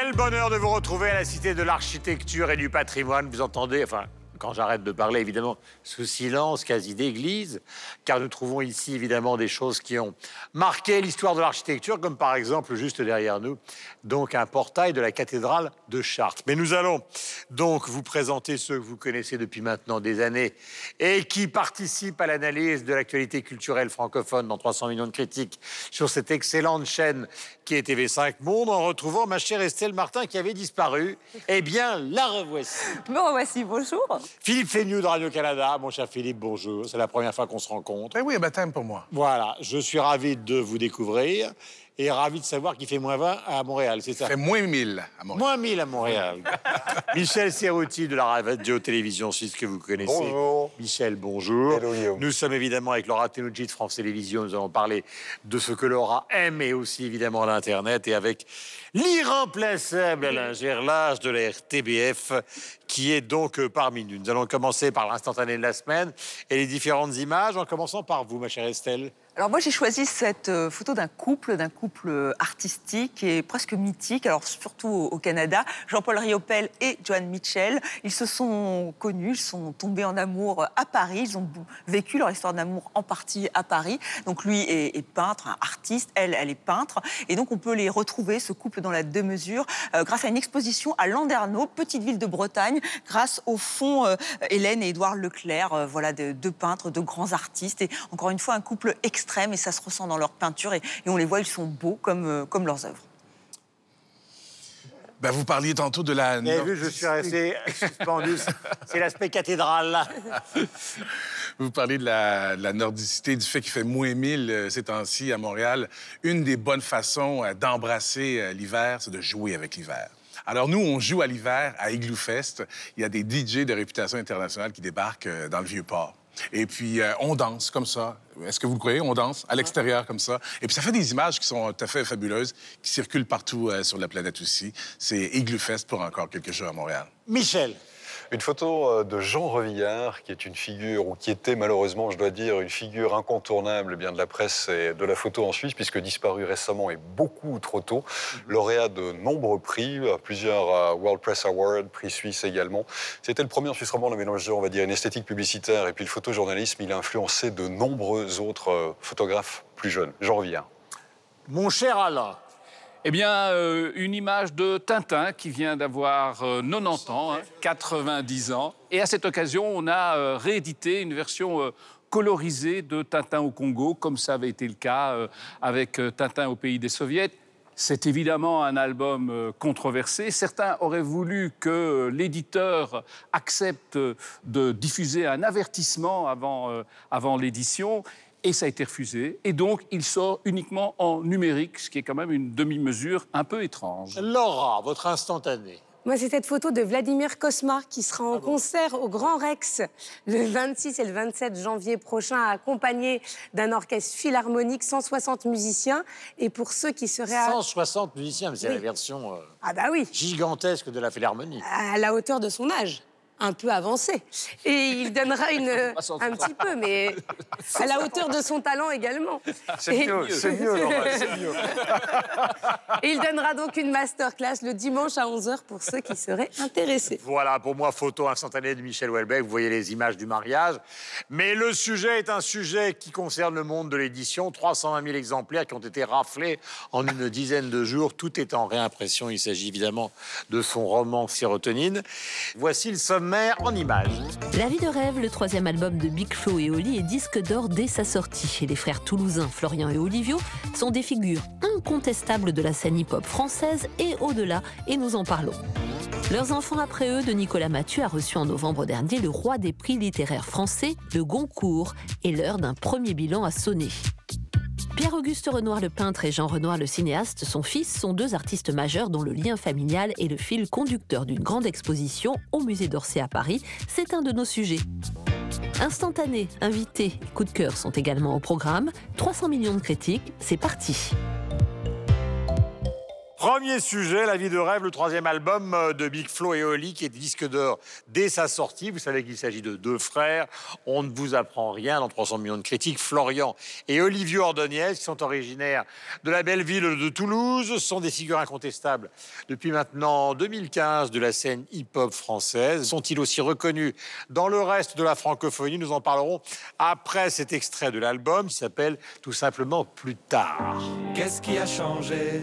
Quel bonheur de vous retrouver à la Cité de l'Architecture et du Patrimoine. Vous entendez, quand j'arrête de parler, évidemment, ce silence quasi d'église, car nous trouvons ici, évidemment, des choses qui ont marqué l'histoire de l'architecture, comme par exemple, juste derrière nous, donc un portail de la cathédrale de Chartres. Mais nous allons donc vous présenter ceux que vous connaissez depuis maintenant des années et qui participent à l'analyse de l'actualité culturelle francophone dans 300 millions de critiques sur cette excellente chaîne qui est TV5 Monde, en retrouvant ma chère Estelle Martin qui avait disparu. Eh bien, la revoici. Bon, voici, bonjour. Philippe Fénieux de Radio-Canada. Mon cher Philippe, bonjour. C'est la première fois qu'on se rencontre. Eh oui, un baptême pour moi. Voilà, je suis ravi de vous découvrir et ravi de savoir qu'il fait moins 20 à Montréal, c'est ça Ça fait moins 1000 à Montréal. Moins 1000 à Montréal. Michel Serruti de la radio-télévision suisse que vous connaissez. Bonjour. Michel, bonjour. Hello, Guillaume. Nous sommes évidemment avec Laura Tenucci de France Télévisions. Nous allons parler de ce que Laura aime et aussi évidemment l'Internet et avec l'irremplaçable Alain Gerlage de la RTBF qui est donc euh, parmi nous. Nous allons commencer par l'instantané de la semaine et les différentes images en commençant par vous, ma chère Estelle. Alors moi j'ai choisi cette euh, photo d'un couple, d'un couple euh, artistique et presque mythique, alors surtout au, Canada, Jean-Paul Riopel et Joan Mitchell. Ils se sont connus, ils sont tombés en amour à Paris, ils ont vécu leur histoire d'amour en partie à Paris. Donc lui est, peintre, un artiste, elle, elle est peintre. Et donc on peut les retrouver, ce couple dans la deux-mesures, euh, grâce à une exposition à Landerneau, petite ville de Bretagne, grâce au fond euh, Hélène et Édouard Leclerc, euh, voilà, de- deux peintres, de grands artistes. Et encore une fois, un couple extrême, et ça se ressent dans leurs peintures. Et, et on les voit, ils sont beaux comme, euh, comme leurs œuvres. Ben, vous parliez tantôt de la... Vous avez vu, je suis resté suspendu. C'est l'aspect cathédrale. Vous parlez de la, de la nordicité, du fait qu'il fait moins 1000 euh, ces temps-ci à Montréal. Une des bonnes façons euh, d'embrasser l'hiver, c'est de jouer avec l'hiver. Alors nous, on joue à l'hiver à Igloo Fest. Il y a des DJ de réputation internationale qui débarquent dans le Vieux-Port. Et puis, euh, on danse comme ça. Est-ce que vous le croyez? On danse à l'extérieur comme ça. Et puis, ça fait des images qui sont tout à fait fabuleuses, qui circulent partout euh, sur la planète aussi. C'est Igloo Fest pour encore quelques jours à Montréal. Michel. Une photo euh, de Jean Revillard, qui est une figure, ou qui était malheureusement, je dois dire, une figure incontournable eh bien, de la presse et de la photo en Suisse, puisque disparu récemment et beaucoup trop tôt. Lauréat de nombreux prix, euh, plusieurs euh, World Press Awards, prix suisse également. C'était le premier en Suisse romande à mélanger, on va dire, une esthétique publicitaire et puis le photojournalisme. Il a influencé de nombreux autres photographes plus jeunes. Jean Revillard. Mon cher Alain. Eh bien, euh, une image de Tintin qui vient d'avoir euh, 90 ans, hein, 90 ans. Et à cette occasion, on a euh, réédité une version euh, colorisée de Tintin au Congo, comme ça avait été le cas avec Tintin au pays des Soviets. C'est évidemment un album controversé. Certains auraient voulu que l'éditeur accepte de diffuser un avertissement avant, avant l'édition. Et ça a été refusé. Et donc, il sort uniquement en numérique, ce qui est quand même une demi-mesure un peu étrange. Laura, votre instantané. Moi, c'est cette photo de Vladimir Kosma qui sera en concert au Grand Rex le 26 et le 27 janvier prochain, accompagné d'un orchestre philharmonique, 160 musiciens. Et pour ceux qui seraient à, 160 musiciens, mais c'est Oui. la version euh, ah bah oui, gigantesque de la Philharmonie. à la hauteur de son âge. Un peu avancé. Et il donnera une, un petit peu, mais à la hauteur de son talent également. C'est mieux, c'est mieux. Et il donnera donc une masterclass le dimanche à 11h pour ceux qui seraient intéressés. Voilà, pour moi, photo instantanée de Michel Houellebecq. Vous voyez les images du mariage. Mais le sujet est un sujet qui concerne le monde de l'édition. 320 000 exemplaires qui ont été raflés en une dizaine de jours. Tout est en réimpression. Il s'agit évidemment de son roman Sérotonine. Voici le La vie de rêve, le troisième album de Big Flo et Oli est disque d'or dès sa sortie. Les frères toulousains Florian et Olivio sont des figures incontestables de la scène hip-hop française et au-delà, et nous en parlons. Leurs enfants après eux de Nicolas Mathieu a reçu en novembre dernier le roi des prix littéraires français, le Goncourt, et l'heure d'un premier bilan à sonner. Pierre-Auguste Renoir le peintre et Jean Renoir le cinéaste, son fils, sont deux artistes majeurs dont le lien familial est le fil conducteur d'une grande exposition au musée d'Orsay à Paris. C'est un de nos sujets. Instantané, invité, coup de cœur sont également au programme. 300 millions de critiques, c'est parti. Premier sujet, La vie de rêve, le troisième album euh, de Big Flo et Oli, qui est disque d'or dès sa sortie. Vous savez qu'il s'agit de deux frères. On ne vous apprend rien dans 300 millions de critiques. Florian et Olivier Ordonez, qui sont originaires de la belle ville de Toulouse, sont des figures incontestables depuis maintenant 2015 de la scène hip-hop française. Sont-ils aussi reconnus dans le reste de la francophonie? Nous en parlerons après cet extrait de l'album qui s'appelle tout simplement Plus tard. Qu'est-ce qui a changé?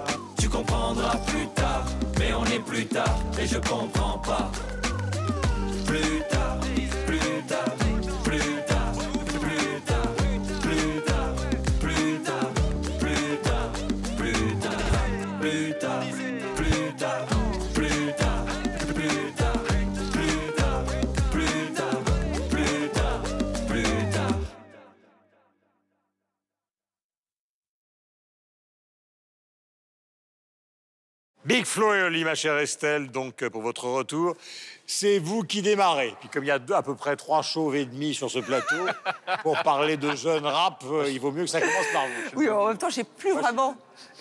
Comprendras plus tard. Mais on est plus tard et je comprends pas. Plus tard, plus tard, Big Flo et Oli, ma chère Estelle, donc euh, pour votre retour, c'est vous qui démarrez. Puis comme il y a deux- à peu près trois chauves et demi sur ce plateau, pour parler de jeunes rap, euh, il vaut mieux que ça commence par vous. Oui, en même temps, j'ai plus vraiment.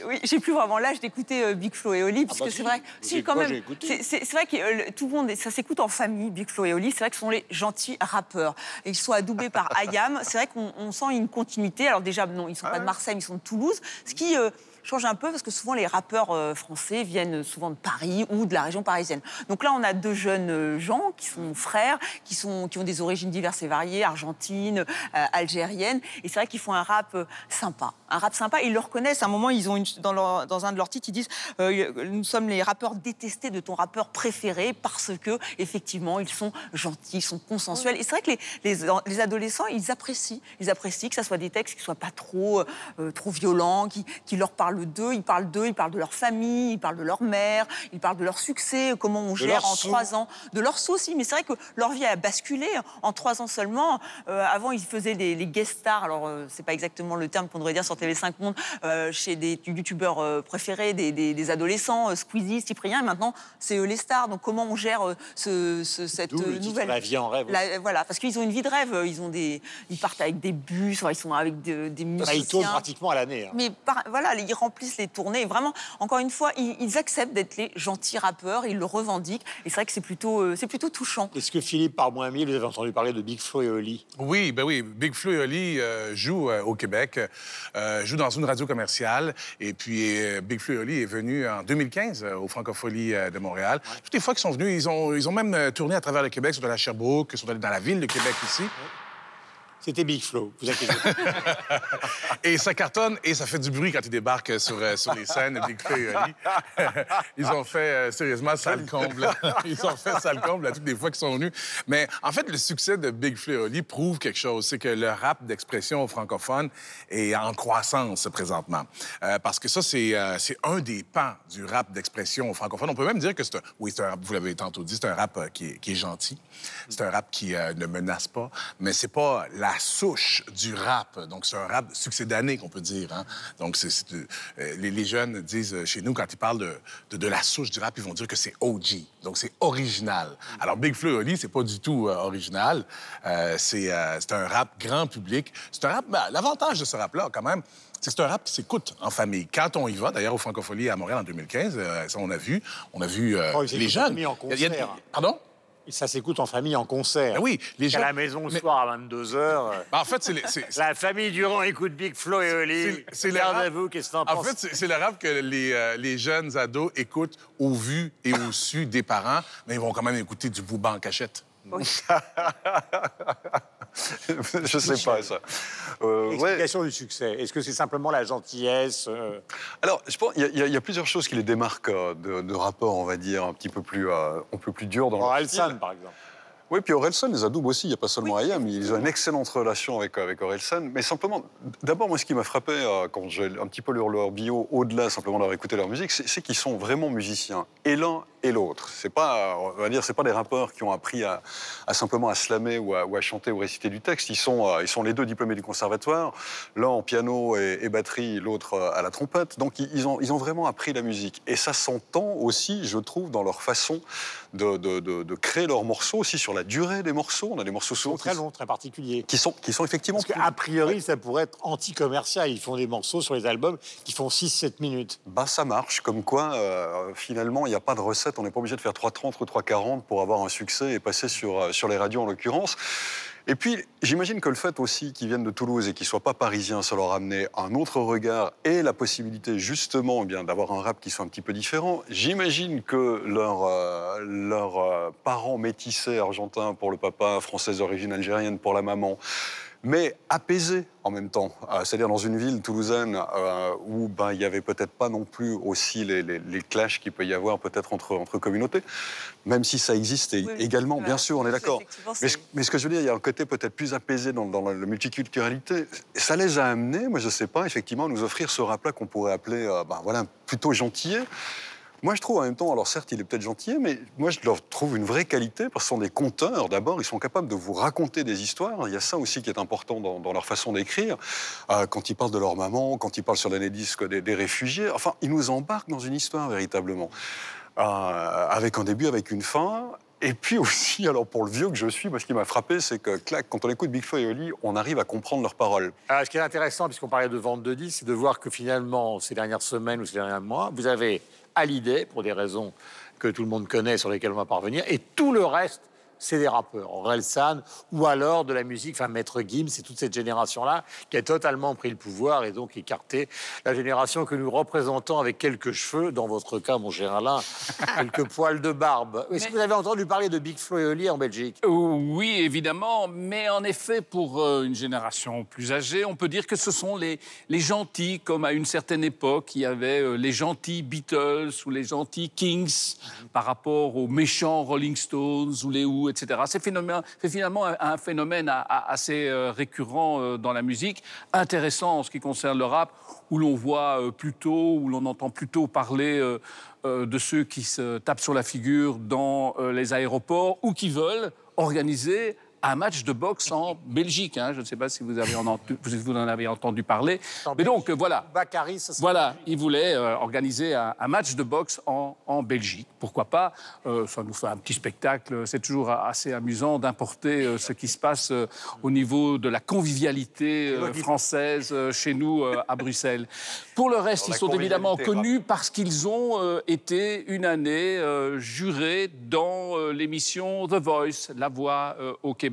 Oui, j'ai plus vraiment l'âge d'écouter euh, Big Flo et Oli, parce bah que si. c'est vrai. J'ai- quand même. C'est- vrai que euh, tout le monde, ça s'écoute en famille, Big Flo et Oli. C'est vrai que ce sont les gentils rappeurs. Et ils sont adoubés par Ayam. C'est vrai qu'on on sent une continuité. Alors déjà, non, ils sont pas de Marseille, ils sont de Toulouse, ce qui. Change un peu parce que souvent les rappeurs euh, français viennent souvent de Paris ou de la région parisienne. Donc là, on a deux jeunes euh, gens qui sont frères, qui, sont, qui ont des origines diverses et variées, argentines, euh, algériennes. Et c'est vrai qu'ils font un rap euh, sympa. Un rap sympa. Ils le reconnaissent. À un moment, ils ont dans, un de leurs titres, ils disent Nous sommes les rappeurs détestés de ton rappeur préféré parce que, effectivement, ils sont gentils, ils sont consensuels. Et c'est vrai que les, les, les adolescents, ils apprécient. Ils apprécient que ça soit des textes qui soient pas trop, trop violents, qui, qui leur parlent d'eux. Ils parlent d'eux, ils parlent de leur famille, ils parlent de leur mère, ils parlent de leur succès, comment on gère en trois ans, de leurs sous aussi. Mais c'est vrai que leur vie a basculé en trois ans seulement. Euh, avant, ils faisaient les, les guest stars. Alors, euh, c'est pas exactement le terme qu'on devrait dire sur TV5 Monde, euh, chez des youtubeurs euh, préférés, des, des- des adolescents, Squeezie, Cyprien. Et maintenant, c'est eux les stars. Donc, comment on gère ce, ce- cette nouvelle La vie en rêve. La- voilà, parce qu'ils ont une vie de rêve. Ils ont des, ils partent avec des bus, ils sont avec de- des musiciens. il tourne pratiquement à l'année. hein. Mais par- voilà, ils remplissent les tournées. Vraiment, encore une fois, ils, ils acceptent d'être les gentils rappeurs, ils le revendiquent. Et c'est vrai que c'est plutôt, euh, c'est plutôt touchant. Est-ce que Philippe, par moins mille, vous avez entendu parler de Big Flo et Oli? Oui, ben oui. Big Flo et Oli euh, jouent euh, au Québec, euh, jouent dans une radio commerciale. Et puis, euh, Big Flo et Oli est venu en 2015 euh, au Francophonie euh, de Montréal. Toutes les fois qu'ils sont venus, ils ont, ils ont même tourné à travers le Québec, ils sont allés à Sherbrooke, ils sont allés dans la ville de Québec ici. C'était Big Flo, vous inquiétez pas. Et ça cartonne et ça fait du bruit quand ils débarquent sur, euh, sur les scènes Big Flo et Oli. Ils ont fait, euh, sérieusement, sale comble. Ils ont fait sale comble à toutes les fois qu'ils sont venus. Mais en fait, le succès de Big Flo et Oli prouve quelque chose. C'est que le rap d'expression francophone est en croissance présentement. Euh, parce que ça, c'est euh, c'est un des pans du rap d'expression francophone. On peut même dire que c'est un... Oui, un rap, vous l'avez tantôt dit, c'est un rap qui est, qui est gentil. C'est un rap qui ne menace pas. Mais c'est pas la souche du rap. Donc, c'est un rap succédané, qu'on peut dire. hein. Donc, c'est, euh, les, les jeunes disent euh, chez nous, quand ils parlent de, de, de la souche du rap, ils vont dire que c'est OG. Donc, c'est original. Alors, Big et Oli, c'est pas du tout euh, original. Euh, c'est, un rap grand public. C'est un rap... ben, l'avantage de ce rap-là, quand même, c'est que c'est un rap qui s'écoute en famille. Quand on y va, d'ailleurs, au Francophonie à Montréal en 2015, euh, ça, on a vu, on a vu euh, Oh, les jeunes. mis en il y a- concert. Pardon? Et ça s'écoute en famille, en concert. Ben oui, les À gens... la maison le Mais- soir à 22h. Ben, en fait, c'est... les- La famille Durand écoute Big Flo et Oli. C'est- le rap- Regardez-vous, qu'est-ce que t'en En fait, c'est le rap que les, euh, les jeunes ados écoutent au vu et au su des parents, mais ils vont quand même écouter du bouba en cachette. Je sais pas ça. Euh, ouais. Explication du succès. Est-ce que c'est simplement la gentillesse euh, Alors, je pense qu'il y, a- il y a- il y a plusieurs choses qui les démarquent euh, de, de rappeurs, on va dire, un petit peu plus, euh, un peu plus durs dans leur style. Orelsan, par exemple Oui, puis Orelsan les adoube aussi, il n'y a pas seulement Ayam, ils ont une excellente relation avec, avec Orelsan. Mais simplement, d'abord, moi, ce qui m'a frappé euh, quand j'ai un petit peu lu leur bio, au-delà simplement d'avoir écouté leur musique, c'est c'est qu'ils sont vraiment musiciens, et l'un et l'autre. C'est pas, on va dire, c'est pas des rappeurs qui ont appris à, à simplement à slammer ou à, ou à chanter ou réciter du texte. Ils sont, euh, ils sont les deux diplômés du conservatoire, l'un en piano et, et batterie, l'autre euh, à la trompette. Donc ils ont, ils ont vraiment appris la musique. Et ça s'entend aussi, je trouve, dans leur façon de, de- de- de créer leurs morceaux, aussi sur la durée des morceaux. On a des morceaux souvent très longs, très particuliers. qui sont, qui sont effectivement Parce qu'a priori, ça pourrait être anti-commercial. Ils font des morceaux sur les albums qui font 6-7 minutes. Bah, ça marche, comme quoi, euh, finalement, il n'y a pas de recette. On n'est pas obligé de faire 3,30 ou 3,40 pour avoir un succès et passer sur, euh, sur les radios en l'occurrence. Et puis, j'imagine que le fait aussi qu'ils viennent de Toulouse et qu'ils ne soient pas parisiens, ça leur a amené un autre regard et la possibilité, justement, eh d'avoir un rap qui soit un petit peu différent. J'imagine que leurs euh, euh, parents métissés argentins pour le papa, français d'origine algérienne pour la maman, mais apaisé en même temps. Euh, C'est-à-dire dans une ville toulousaine euh, où ben, il n'y avait peut-être pas non plus aussi les, les, les clashs qu'il peut y avoir peut-être entre, entre communautés, même si ça existe et- Oui, oui, également, voilà. bien sûr, on est d'accord. Mais, ce- mais ce que je veux dire, il y a un côté peut-être plus apaisé dans, dans la multiculturalité. Ça les a amenés, moi je ne sais pas, effectivement, à nous offrir ce rap-là qu'on pourrait appeler euh, ben, voilà, plutôt gentillet. Moi, je trouve en même temps, alors certes, il est peut-être gentil, mais moi, je leur trouve une vraie qualité parce que ce sont des conteurs. D'abord, ils sont capables de vous raconter des histoires. Il y a ça aussi qui est important dans, leur façon d'écrire. Euh, quand ils parlent de leur maman, quand ils parlent sur l'année disque des, des réfugiés, enfin, ils nous embarquent dans une histoire véritablement. Euh, avec un début, avec une fin. Et puis aussi, alors pour le vieux que je suis, moi, ce qui m'a frappé, c'est que, clac, quand on écoute Big et Oli, on arrive à comprendre leurs paroles. Alors, ce qui est intéressant, puisqu'on parlait de vente de disques, c'est de voir que finalement, ces dernières semaines ou ces derniers mois, vous avez Hallyday, pour des raisons que tout le monde connaît, sur lesquelles on va parvenir, et tout le reste, c'est des rappeurs. Orelsan, ou alors de la musique, enfin Maître Gims, c'est toute cette génération-là qui a totalement pris le pouvoir et donc écarté la génération que nous représentons avec quelques cheveux, dans votre cas, mon cher Alain, quelques poils de barbe. Est-ce que vous avez entendu parler de Big Flo et Oli en Belgique? Euh, Oui, évidemment, mais en effet, pour euh, une génération plus âgée, on peut dire que ce sont les, les gentils, comme à une certaine époque, il y avait euh, les gentils Beatles ou les gentils Kings par rapport aux méchants Rolling Stones ou les Who, C'est finalement un, phénomène assez euh, récurrent euh, dans la musique, intéressant en ce qui concerne le rap, où l'on voit euh, plutôt, où l'on entend plutôt parler de ceux qui se tapent sur la figure dans les aéroports ou qui veulent organiser un match de boxe en Belgique. hein. Je ne sais pas si vous, avez en, entendu- vous en avez entendu parler. En Mais donc, voilà. Bakary, ça serait- Voilà, il voulait euh, organiser un, un match de boxe en, en Belgique. Pourquoi pas Euh, Ça nous fait un petit spectacle. C'est toujours assez amusant d'importer euh, ce qui se passe euh, au niveau de la convivialité euh, française euh, chez nous euh, à Bruxelles. Pour le reste, ils sont évidemment connus parce qu'ils ont euh, été une année euh, jurés dans euh, l'émission The Voice, La Voix euh, au Québec.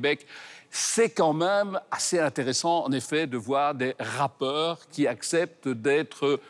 C'est quand même assez intéressant, en effet, de voir des rappeurs qui acceptent d'être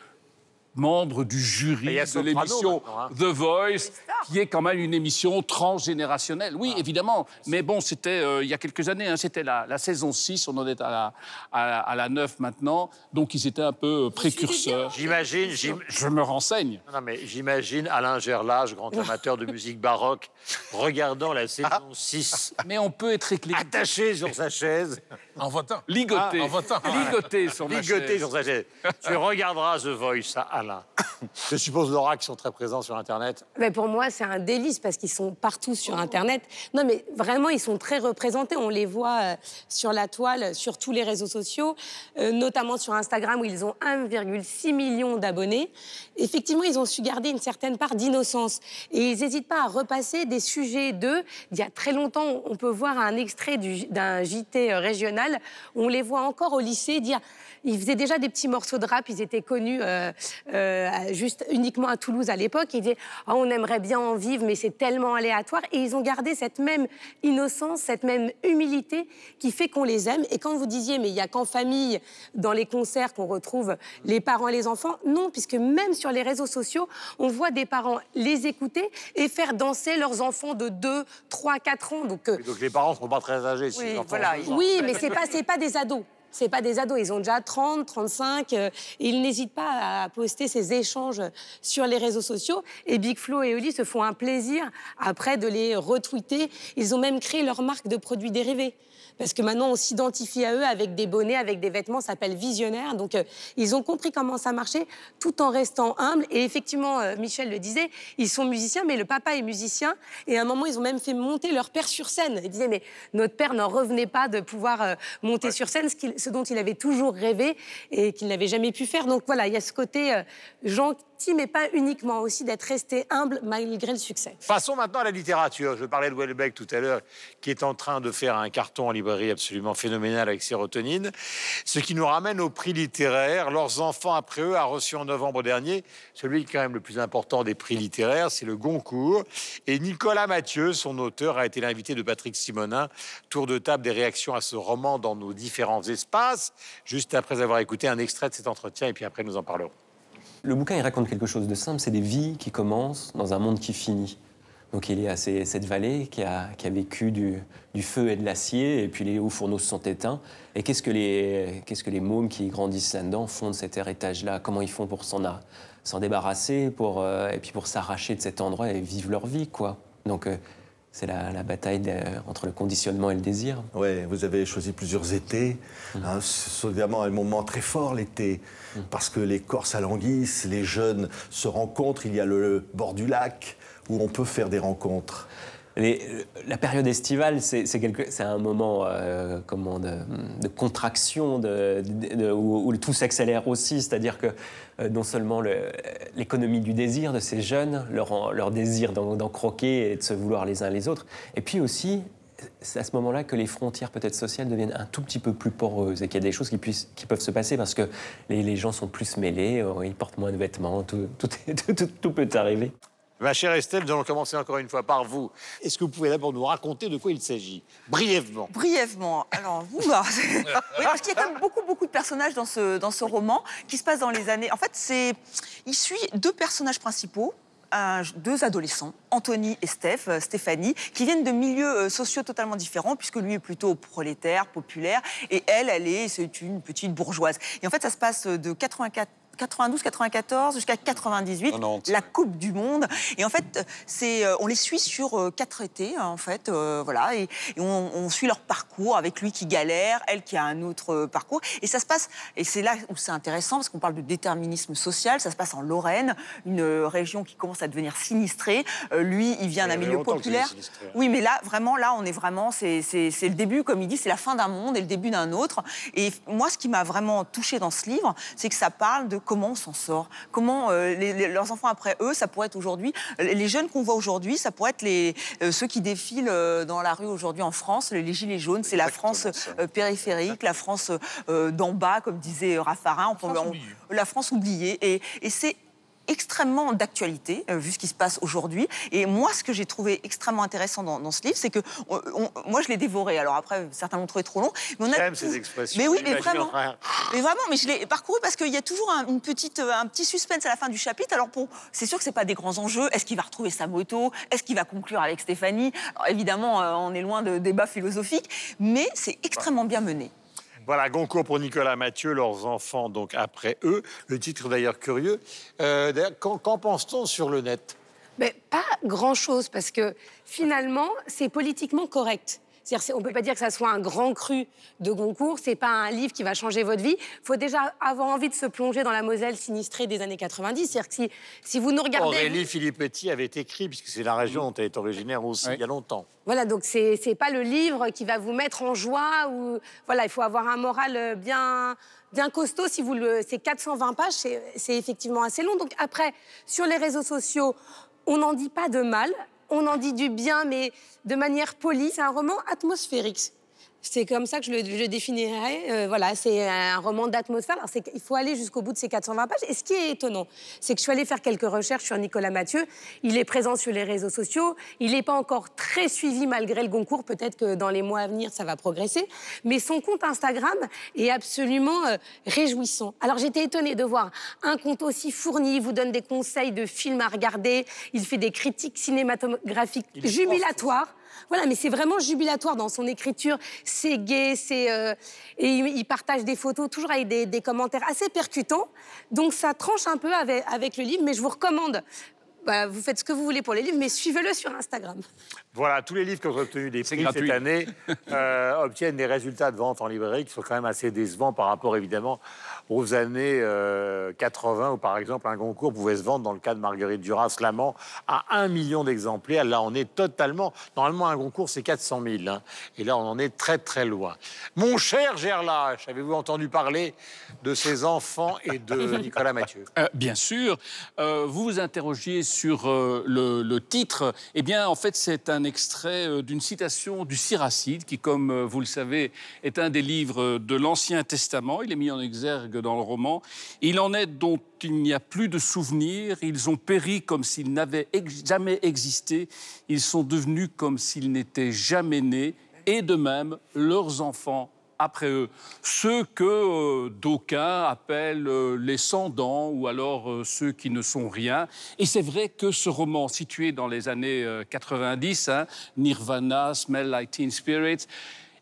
membres du jury de l'émission hein. The Voice, qui est quand même une émission transgénérationnelle. Oui, Ah. évidemment, mais bon, c'était euh, il y a quelques années, hein, c'était la, la saison 6, on en est à la, à, la- à la 9 maintenant, donc ils étaient un peu euh, précurseurs. J'imagine, j'im- Je me renseigne. Non, mais j'imagine Alain Gerlage, grand amateur de musique baroque, regardant la saison 6, Mais on peut être éclectique. attaché sur sa chaise, En votant. Ligoté. Ah, en votant. Ligoté sur ma ligoté chaise. sur sa chaise. Tu regarderas The Voice, à Alain. Je suppose, Laura, qui sont très présents sur Internet. Mais pour moi, c'est un délice parce qu'ils sont partout sur Internet. Non, mais vraiment, ils sont très représentés. On les voit euh, sur la toile, sur tous les réseaux sociaux, euh, notamment sur Instagram où ils ont 1,6 million d'abonnés. Effectivement, ils ont su garder une certaine part d'innocence. Et ils n'hésitent pas à repasser des sujets d'eux. Il y a très longtemps, on peut voir un extrait du- d'un JT régional où on les voit encore au lycée dire. Ils faisaient déjà des petits morceaux de rap, ils étaient connus euh, euh, juste uniquement à Toulouse à l'époque. Ils disaient Ah, on aimerait bien en vivre, mais c'est tellement aléatoire. Et ils ont gardé cette même innocence, cette même humilité qui fait qu'on les aime. Et quand vous disiez Mais il n'y a qu'en famille, dans les concerts, qu'on retrouve les parents et les enfants, non, puisque même sur les réseaux sociaux, on voit des parents les écouter et faire danser leurs enfants de 2, 3, 4 ans. Donc, euh, donc les parents ne sont pas très âgés. si Oui, les enfants voilà, ont deux ans. oui, mais pas, c'est pas des ados. C'est pas des ados, ils ont déjà 30, 35. euh, ils n'hésitent pas à poster ces échanges sur les réseaux sociaux. Et Big Flo et Oli se font un plaisir après de les retweeter. Ils ont même créé leur marque de produits dérivés. Parce que maintenant, on s'identifie à eux avec des bonnets, avec des vêtements, ça s'appelle visionnaire. Donc, euh, ils ont compris comment ça marchait tout en restant humbles. Et effectivement, euh, Michel le disait, ils sont musiciens, mais le papa est musicien. Et à un moment, ils ont même fait monter leur père sur scène. Ils disaient, mais notre père n'en revenait pas de pouvoir euh, monter sur scène, ce, ce dont il avait toujours rêvé et qu'il n'avait jamais pu faire. Donc voilà, il y a ce côté gentil, mais pas uniquement, aussi d'être resté humble malgré le succès. Passons maintenant à la littérature. Je parlais de Welbeck tout à l'heure, qui est en train de faire un carton en librairie absolument phénoménal avec Sérotonine. Ce qui nous ramène au prix littéraire. Leurs enfants, après eux, a reçu en novembre dernier celui quand même le plus important des prix littéraires, c'est le Goncourt. Et Nicolas Mathieu, son auteur, a été l'invité de Patrick Simonin. Tour de table des réactions à ce roman dans nos différents espaces, juste après avoir écouté un extrait de cet entretien, et puis après nous en parlerons. Le bouquin, il raconte quelque chose de simple, c'est des vies qui commencent dans un monde qui finit. Donc il y a ces- cette vallée qui a, qui a vécu du, du feu et de l'acier, et puis les hauts fourneaux se sont éteints. Et qu'est-ce que les, qu'est-ce que les mômes qui grandissent là-dedans font de cet héritage-là? Comment ils font pour s'en, a- s'en débarrasser, pour, euh, et puis pour s'arracher de cet endroit et vivre leur vie, quoi? Donc euh, c'est la, la bataille de- entre le conditionnement et le désir. Ouais, vous avez choisi plusieurs étés. Mmh. hein, ce sont évidemment un moment très fort l'été, parce que les corps s'alanguissent, les jeunes se rencontrent. Il y a le bord du lac où on peut faire des rencontres. La période estivale, c'est un moment euh, de, contraction où, tout s'accélère aussi, c'est-à-dire que euh, non seulement le- l'économie du désir de ces jeunes, leur, désir d'en croquer et de se vouloir les uns les autres, et puis aussi c'est à ce moment-là que les frontières peut-être sociales deviennent un tout petit peu plus poreuses et qu'il y a des choses qui, peuvent se passer parce que les, gens sont plus mêlés, euh, ils portent moins de vêtements, tout peut arriver. Ma chère Estelle, nous allons commencer encore une fois par vous. Est-ce que vous pouvez d'abord nous raconter de quoi il s'agit? Brièvement. Brièvement, alors, oula. oui, parce qu'il y a quand même beaucoup, beaucoup de personnages dans ce, dans ce roman qui se passe dans les années. En fait, c'est, il suit deux personnages principaux. deux adolescents, Anthony et Steph, euh, Stéphanie, qui viennent de milieux euh, sociaux totalement différents, puisque lui est plutôt prolétaire, populaire, et elle, elle est, c'est une petite bourgeoise. Et en fait, ça se passe de 84 92, 94 jusqu'à 98, 90, la Coupe du Monde. Et en fait, c'est, euh, on les suit sur euh, quatre étés, hein, en fait, euh, voilà, et, et on, on suit leur parcours avec lui qui galère, elle qui a un autre parcours. Et ça se passe, et c'est là où c'est intéressant parce qu'on parle de déterminisme social. Ça se passe en Lorraine, une région qui commence à devenir sinistrée. Euh, lui, il vient d'un milieu populaire. Oui, mais là, vraiment, là, on est vraiment, c'est c'est- c'est le début, comme il dit, c'est la fin d'un monde et le début d'un autre. Et moi, ce qui m'a vraiment touché dans ce livre, c'est que ça parle de comment on s'en sort, comment euh, les- les- leurs enfants après eux, ça pourrait être aujourd'hui, les jeunes qu'on voit aujourd'hui, ça pourrait être les, euh, ceux qui défilent euh, dans la rue aujourd'hui en France, les, gilets jaunes, c'est la France périphérique, la France d'en bas, comme disait Raffarin. On peut- France on- oubliée. la France oubliée. Et, et c'est extrêmement d'actualité, euh, vu ce qui se passe aujourd'hui. Et moi, ce que j'ai trouvé extrêmement intéressant dans, dans ce livre, c'est que on- on- moi, je l'ai dévoré. Alors après, certains l'ont trouvé trop long. Mais on a tout- ces expressions. Mais oui, mais vraiment. Mais vraiment, mais je l'ai parcouru parce qu'il y a toujours un, une petite, euh, un petit suspense à la fin du chapitre. Alors, pour, c'est sûr que c'est pas des grands enjeux. Est-ce qu'il va retrouver sa moto? Est-ce qu'il va conclure avec Stéphanie? Alors, évidemment, euh, on est loin de débats philosophiques, mais c'est extrêmement bien mené. Voilà, Goncourt pour Nicolas Mathieu, leurs enfants donc après eux. Le titre d'ailleurs curieux. Euh, d'ailleurs, Qu'en qu'en pense-t-on sur le net? Mais pas grand-chose, parce que finalement, c'est politiquement correct. On ne peut pas dire que ça soit un grand cru de Goncourt. C'est pas un livre qui va changer votre vie. Il faut déjà avoir envie de se plonger dans la Moselle sinistrée des années 90. C'est-à-dire que si, si vous nous regardez... Aurélie Philippetti avait écrit, puisque c'est la région dont elle est originaire aussi, Oui. il y a longtemps. Voilà, donc c'est c'est pas le livre qui va vous mettre en joie ou voilà, il faut avoir un moral euh, bien bien costaud. Si vous le, c'est 420 pages, c'est c'est effectivement assez long. Donc après, sur les réseaux sociaux, on n'en dit pas de mal, on en dit du bien, mais de manière polie. C'est un roman atmosphérique. C'est comme ça que je le, je le définirais. Euh, voilà, c'est un roman d'atmosphère. Alors, qu'il faut aller jusqu'au bout de ces 420 pages. Et ce qui est étonnant, c'est que je suis allée faire quelques recherches sur Nicolas Mathieu. Il est présent sur les réseaux sociaux. Il n'est pas encore très suivi malgré le Goncourt. Peut-être que dans les mois à venir, ça va progresser. Mais son compte Instagram est absolument euh, réjouissant. Alors, j'étais étonnée de voir un compte aussi fourni. Il vous donne des conseils de films à regarder. Il fait des critiques cinématographiques Il jubilatoires. Voilà, mais c'est vraiment jubilatoire dans son écriture. C'est gai, c'est euh, et il, partage des photos toujours avec des, commentaires assez percutants. Donc ça tranche un peu avec le livre, mais je vous recommande. Bah, vous faites ce que vous voulez pour les livres, mais suivez-le sur Instagram. Voilà, tous les livres qui ont obtenu des prix gratuit. cette année euh, obtiennent des résultats de vente en librairie qui sont quand même assez décevants par rapport évidemment aux années euh, 80 où par exemple un Goncourt pouvait se vendre dans le cas de Marguerite Duras-Lamant à un million d'exemplaires. Là, on est totalement... Normalement, un Goncourt, c'est 400 000. hein. Et là, on en est très très loin. Mon cher Gerlache, avez-vous entendu parler de ces enfants et de Nicolas Mathieu? Euh, bien sûr. Euh, vous vous interrogiez sur euh, le, titre. Eh bien, en fait, c'est un extrait euh, d'une citation du Siracide, qui, comme euh, vous le savez, est un des livres de l'Ancien Testament. Il est mis en exergue dans le roman. Il en est dont il n'y a plus de souvenirs. Ils ont péri comme s'ils n'avaient jamais existé. Ils sont devenus comme s'ils n'étaient jamais nés. Et de même, leurs enfants après eux. Ceux que euh, d'aucuns appellent euh, les sans-dents ou alors euh, ceux qui ne sont rien. Et c'est vrai que ce roman, situé dans les années euh, 90, hein, Nirvana, Smell Like Teen Spirit,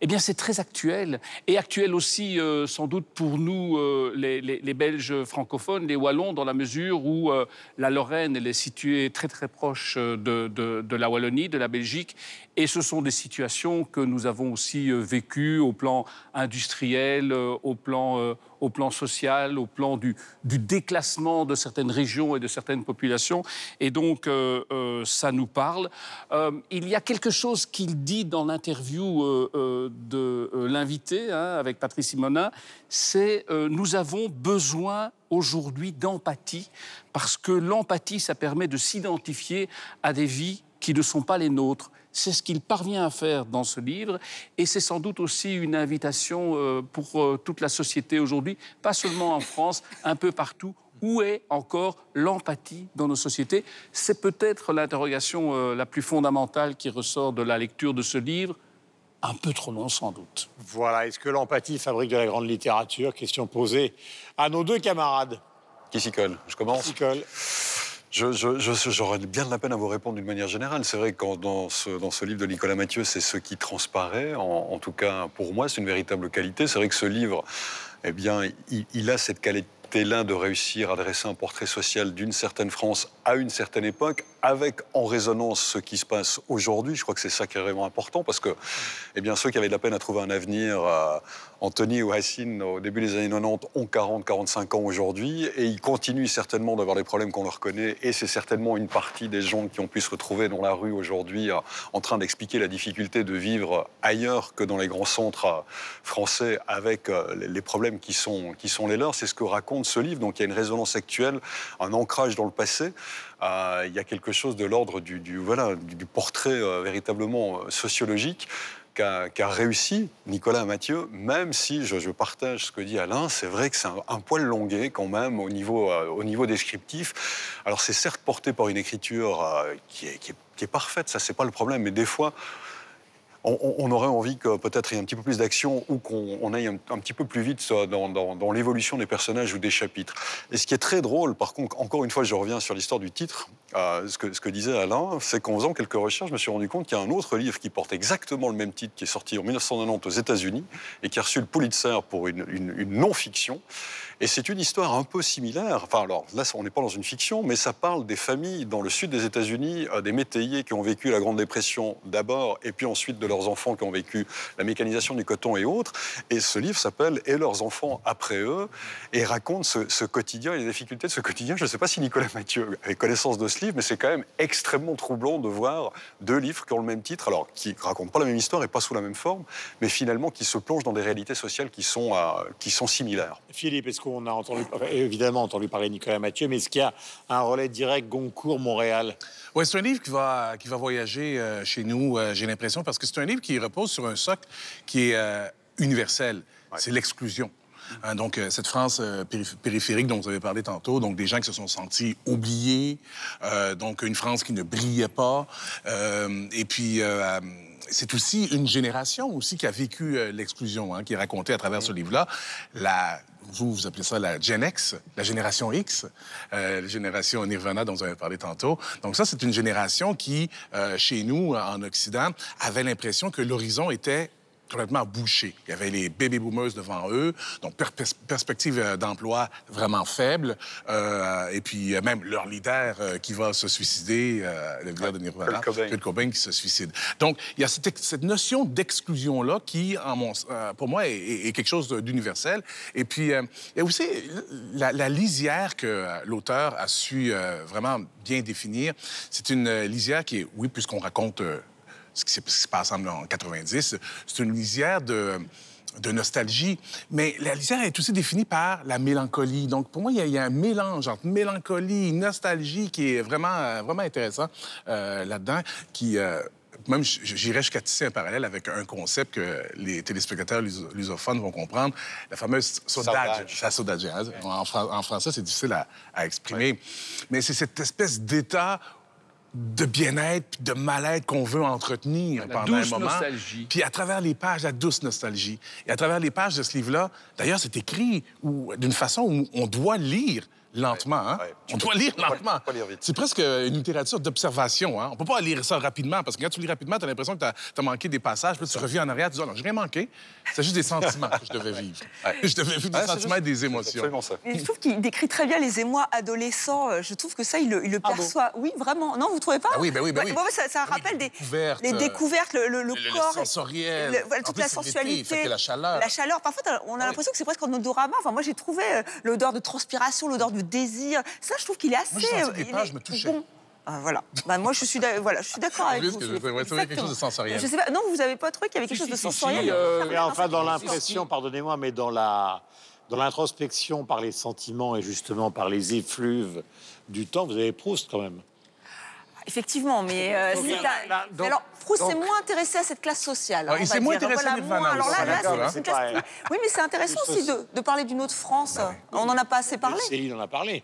eh bien, c'est très actuel. Et actuel aussi, euh, sans doute, pour nous, euh, les, Belges francophones, les Wallons, dans la mesure où euh, la Lorraine, elle est située très, très proche de, de- la Wallonie, de la Belgique. Et ce sont des situations que nous avons aussi vécues au plan industriel, au, plan, au plan social, au plan du, déclassement de certaines régions et de certaines populations. Et donc, euh, euh, ça nous parle. Euh, il y a quelque chose qu'il dit dans l'interview de l'invité hein, avec Patrice Simonin, c'est nous avons besoin aujourd'hui d'empathie parce que l'empathie, ça permet de s'identifier à des vies qui ne sont pas les nôtres. C'est ce qu'il parvient à faire dans ce livre et c'est sans doute aussi une invitation euh, pour euh, toute la société aujourd'hui, pas seulement en France, un peu partout. Où est encore l'empathie dans nos sociétés C'est peut-être l'interrogation euh, la plus fondamentale qui ressort de la lecture de ce livre. Un peu trop long sans doute. Voilà, est-ce que l'empathie fabrique de la grande littérature? Question posée à nos deux camarades. Qui s'y colle? Je commence J'aurais bien de la peine à vous répondre d'une manière générale. C'est vrai que dans ce, dans ce livre de Nicolas Mathieu, c'est ce qui transparaît. En, en tout cas, pour moi, c'est une véritable qualité. C'est vrai que ce livre, eh bien, il, a cette qualité-là de réussir à dresser un portrait social d'une certaine France à une certaine époque, avec en résonance ce qui se passe aujourd'hui. Je crois que c'est ça qui est vraiment important, parce que eh bien, ceux qui avaient de la peine à trouver un avenir, euh, Anthony ou Hassine, au début des années 90, ont 40, 45 ans aujourd'hui, et ils continuent certainement d'avoir les problèmes qu'on leur connaît, et c'est certainement une partie des gens qui ont pu se retrouver dans la rue aujourd'hui euh, en train d'expliquer la difficulté de vivre ailleurs que dans les grands centres euh, français avec euh, les- les qui sont, les leurs. C'est ce que raconte ce livre, donc il y a une résonance actuelle, un ancrage dans le passé. Euh, il y a quelque chose de l'ordre du, voilà, du, portrait euh, véritablement euh, sociologique qu'a réussi Nicolas Mathieu, même si je, partage ce que dit Alain, c'est vrai que c'est un, poil longué quand même au niveau, au niveau descriptif. Alors c'est certes porté par une écriture qui est- qui est parfaite, ça c'est pas le problème, mais des fois on, aurait envie que peut-être il y ait un petit peu plus d'action ou qu'on on aille un, petit peu plus vite dans, l'évolution des personnages ou des chapitres. Et ce qui est très drôle, par contre, encore une fois, je reviens sur l'histoire du titre, euh, ce, que, disait Alain, c'est qu'en faisant quelques recherches, je me suis rendu compte qu'il y a un autre livre qui porte exactement le même titre, qui est sorti en 1990 aux États-Unis et qui a reçu le Pulitzer pour une non-fiction. Et c'est une histoire un peu similaire. Enfin, alors là, on n'est pas dans une fiction, mais ça parle des familles dans le sud des États-Unis, euh, des métayers qui ont vécu la Grande Dépression d'abord, et puis ensuite de leurs enfants qui ont vécu la mécanisation du coton et autres. Et ce livre s'appelle Et leurs enfants après eux, et raconte ce, quotidien et les difficultés de ce quotidien. Je ne sais pas si Nicolas Mathieu avait connaissance de ce livre, mais c'est quand même extrêmement troublant de voir deux livres qui ont le même titre, alors qui racontent pas la même histoire et pas sous la même forme, mais finalement qui se plongent dans des réalités sociales qui sont, euh, qui sont similaires. Philippe, est-ce qu'on a entendu, évidemment entendu parler de Nicolas Mathieu, mais est-ce qu'il y a un relais direct Goncourt-Montréal? Oui, c'est un livre qui va, qui va voyager euh, chez nous, euh, j'ai l'impression, parce que c'est un livre qui repose sur un socle qui est euh, universel. C'est l'exclusion. Hein, donc, euh, cette France euh, périph- périphérique dont vous avez parlé tantôt, donc des gens qui se sont sentis oubliés, euh, donc une France qui ne brillait pas. et puis, c'est aussi une génération aussi qui a vécu l'exclusion, hein, qui est racontée à travers ce livre-là. La vous, vous appelez ça la Gen X, la génération X, euh, la génération Nirvana dont vous avez parlé tantôt. Donc ça, c'est une génération qui, euh, chez nous, en Occident, avait l'impression que l'horizon était complètement bouché. Il y avait les baby boomers devant eux, donc per- pers- perspective euh, d'emploi vraiment faible, euh, et puis euh, même leur leader euh, qui va se suicider, euh, le leader de Nirvana, Kurt Cobain. qui se suicide. Donc, il y a cette, notion d'exclusion-là qui, en mon- euh, pour moi, est, quelque chose d'universel. Et puis, il y a aussi la, la lisière que l'auteur a su vraiment bien définir. C'est une lisière qui est, oui, puisqu'on raconte ce qui se passe en en 90, c'est une lisière de de nostalgie, mais la lisière est aussi définie par la mélancolie. Donc, pour moi, il y a, il y a un mélange entre mélancolie, nostalgie qui est vraiment, vraiment intéressant euh, là-dedans, qui... euh, même, j'irais jusqu'à tisser un parallèle avec un concept que les téléspectateurs luso- lusophones vont comprendre, la fameuse. Saudade. La saudade. hein. En, fran- en français, c'est difficile à, à exprimer. Mais c'est cette espèce d'état de bien-être de mal-être qu'on veut entretenir La pendant douce un moment. nostalgie. Puis à travers les pages, la douce nostalgie. Et à travers les pages de ce livre-là, d'ailleurs, c'est écrit d'une façon où on doit lire lentement. hein? Ouais. Tu On doit lire lentement. C'est presque une littérature d'observation. Hein? On peut pas lire ça rapidement parce que quand tu lis rapidement, tu as l'impression que tu as, manqué des passages. Puis tu reviens en arrière, tu dis, oh non, j'ai rien manqué. C'est juste des sentiments que je devais vivre. Je devais vivre des Ouais, sentiments et des C'est émotions. absolument ça. Et je trouve qu'il décrit très bien les émois adolescents. Euh, Je trouve que ça, il le, il le perçoit. oui, vraiment. Non, vous trouvez pas? Ah oui, ben oui, ben oui. Ça, Ah rappelle les des découvertes, les euh, découvertes, le, le- le Le, le corps, sensoriel. le- voilà, En toute plus, la sensualité, la chaleur. La chaleur. Parfois, on a l'impression que c'est presque en odorama. Enfin, moi, j'ai trouvé euh, l'odeur de transpiration, l'odeur de désir. Ça, je trouve qu'il est assez. Moi, euh, il pages est me touchaient. bon. Ah, voilà. Bah, moi, je suis d'a- voilà, je suis d'accord avec vous. que- quelque chose de sensoriel. Je sais pas. Non, vous avez pas trouvé qu'il y avait quelque Si, chose de si, sensoriel si, euh, Mais enfin, dans l'impression, pardonnez-moi, mais dans la dans l'introspection par les sentiments et justement par les effluves du temps, vous avez Proust quand même. Effectivement, mais euh, c'est un- donc- alors Proust donc- est moins intéressé à cette classe sociale. Ah, hein, il on s'est moins intéressé à Voilà, Nirvana moins- Alors aussi, là, là, c'est hein. une classe plus- Oui, mais c'est intéressant aussi social. de, de parler d'une autre France. On n'en a pas assez parlé. Céline en a parlé.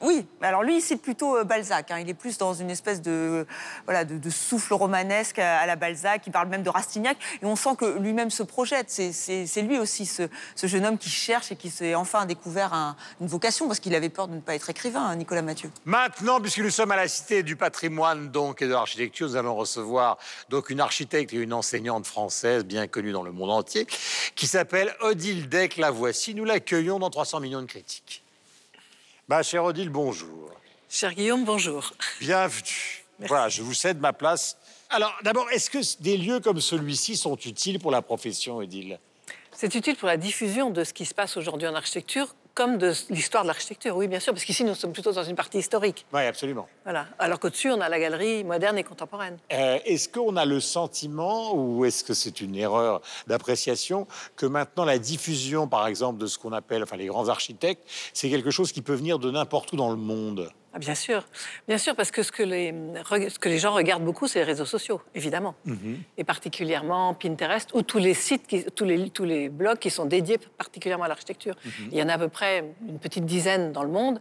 Oui, alors lui, cite plutôt euh, Balzac. hein. Il est plus dans une espèce de, voilà, de, souffle romanesque à, la Balzac. Il parle même de Rastignac. Et on sent que lui-même se projette. C'est- C'est c'est lui aussi, ce, jeune homme qui cherche et qui s'est enfin découvert un- une vocation, parce qu'il avait peur de ne pas être écrivain, hein, Nicolas Mathieu. Maintenant, puisque nous sommes à la Cité du patrimoine donc, et de l'architecture, nous allons recevoir donc, une architecte et une enseignante française bien connue dans le monde entier, qui s'appelle Odile Deck. La voici. Nous l'accueillons dans 300 millions de critiques. Bah, chère Odile, bonjour. Cher Guillaume, bonjour. Bienvenue. Voilà, je vous cède ma place. Alors, d'abord, est-ce que des lieux comme celui-ci sont utiles pour la profession, Odile? C'est utile pour la diffusion de ce qui se passe aujourd'hui en architecture, comme de l'histoire de l'architecture, oui, bien sûr, parce qu'ici, nous sommes plutôt dans une partie historique. Oui, absolument. Voilà. Alors qu'au-dessus, on a la galerie moderne et contemporaine. Euh, est-ce qu'on a le sentiment, ou est-ce que c'est une erreur d'appréciation, que maintenant la diffusion, par exemple, de ce qu'on appelle enfin, les grands architectes, c'est quelque chose qui peut venir de n'importe où dans le monde? Ah, bien sûr, bien sûr, parce que ce que les, ce que les gens regardent beaucoup, c'est les réseaux sociaux, évidemment. Et particulièrement Pinterest, ou tous les sites, qui- tous, les, tous les blogs qui sont dédiés particulièrement à l'architecture. Il y en a à peu près une petite dizaine dans le monde,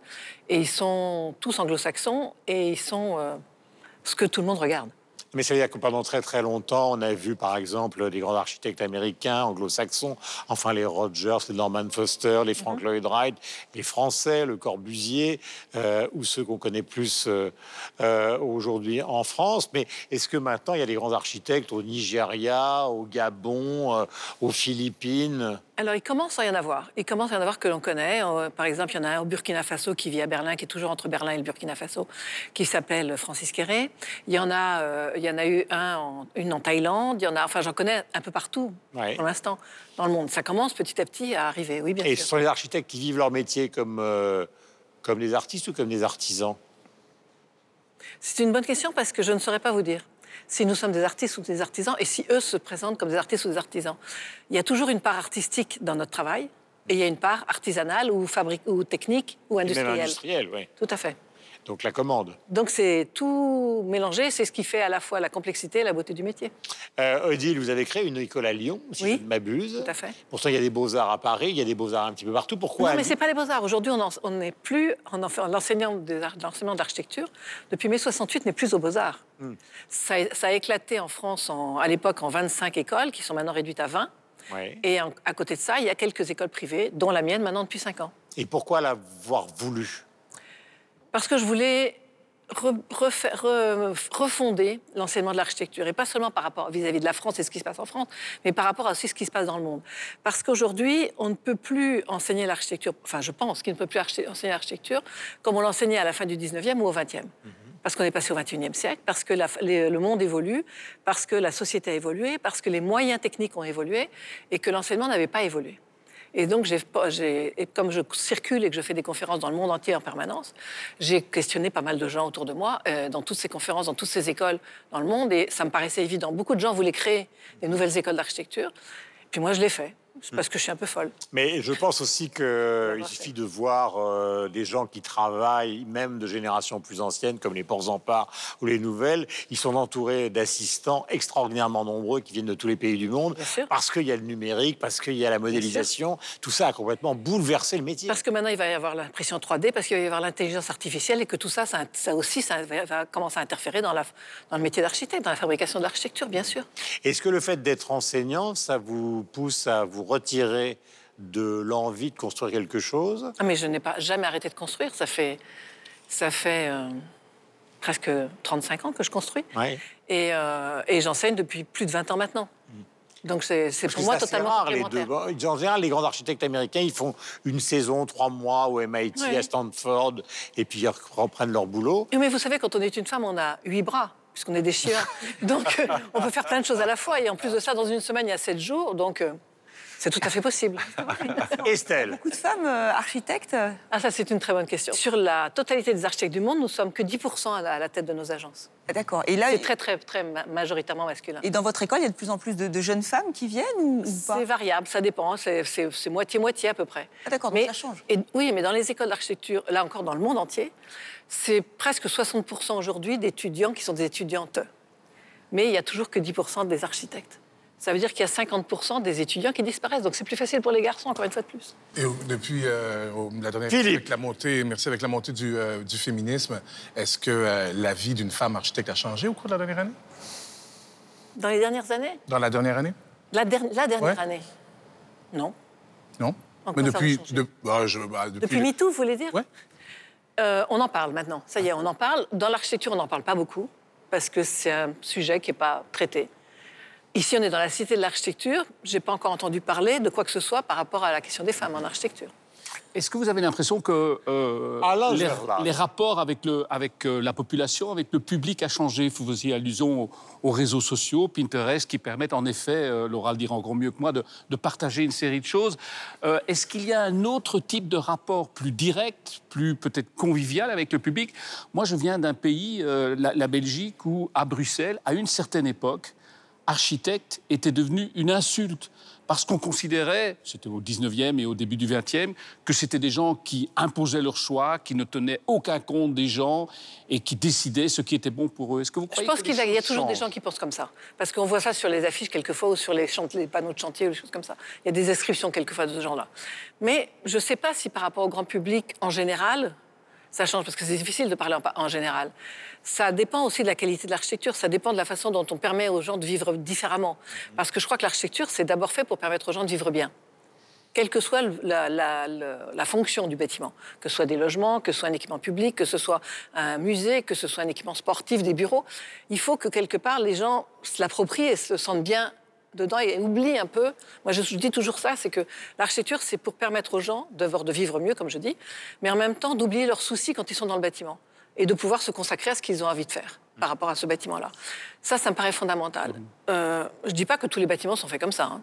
et ils sont tous anglo-saxons, et ils sont euh, ce que tout le monde regarde. Mais ça veut dire que pendant très très longtemps, on a vu par exemple des grands architectes américains, anglo-saxons, enfin les Rogers, les Norman Foster, les Frank Lloyd Wright, les Français, le Corbusier, euh, ou ceux qu'on connaît plus euh, euh, aujourd'hui en France. Mais est-ce que maintenant il y a des grands architectes au Nigeria, au Gabon, aux Philippines Alors, il commence à y en avoir. Il commence à y en avoir que l'on connaît. Euh, Par exemple, il y en a un au Burkina Faso qui vit à Berlin, qui est toujours entre Berlin et le Burkina Faso, qui s'appelle Francis Quéré. Il y en a, euh, il y en a eu un en- une en Thaïlande. Il y en a, enfin, j'en connais un peu partout Ouais. pour l'instant dans le monde. Ça commence petit à petit à arriver. Oui, bien Et ce sont les architectes qui vivent leur métier comme, euh, comme des artistes ou comme des artisans? C'est une bonne question parce que je ne saurais pas vous dire si nous sommes des artistes ou des artisans et si eux se présentent comme des artistes ou des artisans. Il y a toujours une part artistique dans notre travail et il y a une part artisanale ou, fabrique, ou technique ou Même industrielle. industriels, oui. Tout à fait. Donc la commande. Donc c'est tout mélangé, c'est ce qui fait à la fois la complexité et la beauté du métier. Euh, Odile, vous avez créé une école à Lyon, si Oui. je ne m'abuse. Tout à fait. Pourtant, il y a des beaux-arts à Paris, il y a des beaux-arts un petit peu partout. Pourquoi non, mais à c'est pas les beaux-arts. Aujourd'hui, on n'est plus en en- l'enseignant d'architecture. Depuis mai 68, n'est plus aux beaux-arts. Hmm. Ça, a- ça a éclaté en France en- à l'époque en 25 écoles, qui sont maintenant réduites à 20. Ouais. Et en- à côté de ça, il y a quelques écoles privées, dont la mienne maintenant depuis 5 ans. Et pourquoi l'avoir voulu? Parce que je voulais re- refaire- re- refonder l'enseignement de l'architecture, et pas seulement par rapport vis-à-vis de la France et ce qui se passe en France, mais par rapport à aussi ce qui se passe dans le monde. Parce qu'aujourd'hui, on ne peut plus enseigner l'architecture, enfin je pense qu'il ne peut plus enseigner l'architecture comme on l'enseignait à la fin du 19e ou au 20e. Parce qu'on est passé au 21e siècle, parce que la- les- le monde évolue, parce que la société a évolué, parce que les moyens techniques ont évolué et que l'enseignement n'avait pas évolué. Et donc, comme je circule et que je fais des conférences dans le monde entier en permanence, j'ai questionné pas mal de gens autour de moi, euh, dans toutes ces conférences, dans toutes ces écoles dans le monde, et ça me paraissait évident. Beaucoup de gens voulaient créer des nouvelles écoles d'architecture, puis moi, je l'ai fait, C'est parce que je suis un peu folle. Mais je pense aussi qu'il suffit de voir euh, des gens qui travaillent, même de générations plus anciennes, comme les Ports-en-Part ou les Nouvelles. Ils sont entourés d'assistants extraordinairement nombreux qui viennent de tous les pays du monde. Parce qu'il y a le numérique, parce qu'il y a la modélisation. Tout ça a complètement bouleversé le métier. Parce que maintenant, il va y avoir l'impression 3D, parce qu'il va y avoir l'intelligence artificielle, et que tout ça, ça, ça aussi, ça va, va commencer à interférer dans, la, dans le métier d'architecte, dans la fabrication de l'architecture, bien sûr. Est-ce que le fait d'être enseignant, ça vous pousse à vous retirer de l'envie de construire quelque chose Ah, mais je n'ai pas jamais arrêté de construire. Ça fait, ça fait euh, presque 35 ans que je construis. Ouais. Et, euh, et j'enseigne depuis plus de 20 ans maintenant. Donc c'est pour moi totalement rare, les deux. En général, les grands architectes américains, ils font une saison, trois mois au MIT, Oui. à Stanford, et puis ils reprennent leur boulot. Mais vous savez, quand on est une femme, on a huit bras, puisqu'on est des chiens. Donc, euh, on peut faire plein de choses à la fois. Et en plus de ça, dans une semaine, il y a sept jours. Donc, c'est tout à fait possible. Estelle, Beaucoup de femmes euh, architectes. Ah, ça, c'est une très bonne question. Sur la totalité des architectes du monde, nous sommes que 10% à la, à la tête de nos agences. Ah, D'accord. Et là, C'est très, très, très ma- majoritairement masculin. et dans votre école, il y a de plus en plus de, de jeunes femmes qui viennent ou, ou pas? C'est variable, ça dépend. C'est- moitié-moitié à peu près. Ah, d'accord, donc Mais, ça change. et- oui, mais dans les écoles d'architecture, là encore dans le monde entier, c'est presque 60% aujourd'hui d'étudiants qui sont des étudiantes. Mais il y a toujours que 10% des architectes. Ça veut dire qu'il y a 50% des étudiants qui disparaissent. Donc c'est plus facile pour les garçons, encore une fois de plus. Et depuis euh, la dernière Philippe. avec la montée, merci avec la montée du, euh, du féminisme, est-ce que euh, la vie d'une femme architecte a changé au cours de la dernière année? Dans les dernières années? Dans la dernière année? La, der- la dernière Ouais. année Non. Non En Mais depuis, de- bah, je- bah, depuis, Depuis MeToo, vous voulez dire? Ouais. Euh, On en parle maintenant. Ça y est, on en parle. Dans l'architecture, on n'en parle pas beaucoup parce que c'est un sujet qui n'est pas traité. Ici, on est dans la cité de l'architecture. Je n'ai pas encore entendu parler de quoi que ce soit par rapport à la question des femmes en architecture. Est-ce que vous avez l'impression que euh, les, rapports avec, le, avec euh, la population, avec le public a changé? Vous faisiez allusion aux, aux réseaux sociaux, Pinterest, qui permettent en effet, euh, Laura le dira encore mieux que moi, de, de partager une série de choses. Euh, Est-ce qu'il y a un autre type de rapport plus direct, plus peut-être convivial avec le public? Moi, je viens d'un pays, euh, la, la Belgique, où à Bruxelles, à une certaine époque, architecte était devenu une insulte. Parce qu'on considérait, c'était au 19e et au début du 20e, que c'était des gens qui imposaient leur choix, qui ne tenaient aucun compte des gens et qui décidaient ce qui était bon pour eux. Est-ce que vous Je croyez pense qu'il y a, y toujours des gens qui pensent comme ça. Parce qu'on voit ça sur les affiches quelquefois ou sur les, les panneaux de chantier ou des choses comme ça. Il y a des inscriptions quelquefois de ce genre-là. Mais je ne sais pas si par rapport au grand public en général, ça change, parce que c'est difficile de parler en, en général. Ça dépend aussi de la qualité de l'architecture, ça dépend de la façon dont on permet aux gens de vivre différemment. Parce que je crois que l'architecture, c'est d'abord fait pour permettre aux gens de vivre bien quelle que soit la, la fonction du bâtiment, que ce soit des logements, que ce soit un équipement public, que ce soit un musée, que ce soit un équipement sportif, des bureaux, il faut que quelque part les gens se l'approprient et se sentent bien dedans et oublient un peu. Moi, je dis toujours ça, c'est que l'architecture, c'est pour permettre aux gens de vivre mieux, comme je dis, mais en même temps d'oublier leurs soucis quand ils sont dans le bâtiment et de pouvoir se consacrer à ce qu'ils ont envie de faire par rapport à ce bâtiment-là. Ça, ça me paraît fondamental. Euh, je ne dis pas que tous les bâtiments sont faits comme ça. hein.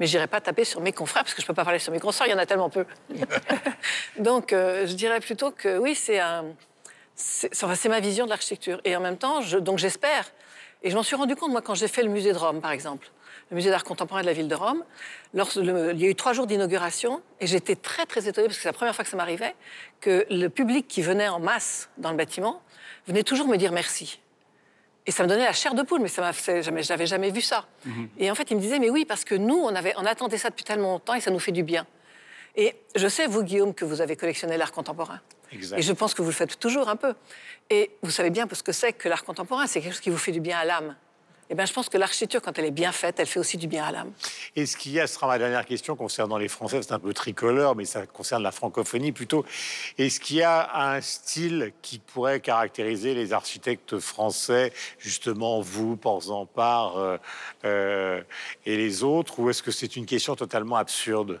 Mais je n'irai pas taper sur mes confrères, parce que je ne peux pas parler sur mes confrères, il y en a tellement peu. Donc, euh, je dirais plutôt que oui, c'est un, c'est enfin, c'est ma vision de l'architecture. Et en même temps, je, donc j'espère, et je m'en suis rendu compte, moi, quand j'ai fait le musée de Rome, par exemple, le musée d'art contemporain de la ville de Rome, lors, le- il y a eu trois jours d'inauguration, et j'étais très, très étonnée, parce que c'est la première fois que ça m'arrivait, que le public qui venait en masse dans le bâtiment venait toujours me dire merci. Et ça me donnait la chair de poule, mais ça jamais, j'avais jamais vu ça. Et en fait, il me disait, mais oui, parce que nous, on, avait, on attendait ça depuis tellement longtemps et ça nous fait du bien. Et je sais, vous, Guillaume, que vous avez collectionné l'art contemporain. Exact. Et je pense que vous le faites toujours un peu. Et vous savez bien ce que c'est que l'art contemporain, c'est quelque chose qui vous fait du bien à l'âme. Eh ben, je pense que l'architecture, quand elle est bien faite, elle fait aussi du bien à l'âme. Et ce qu'il y a, ce sera ma dernière question concernant les Français, c'est un peu tricolore, mais ça concerne la francophonie plutôt. Est-ce qu'il y a un style qui pourrait caractériser les architectes français, justement vous, Porzampar euh, euh, et les autres, ou est-ce que c'est une question totalement absurde?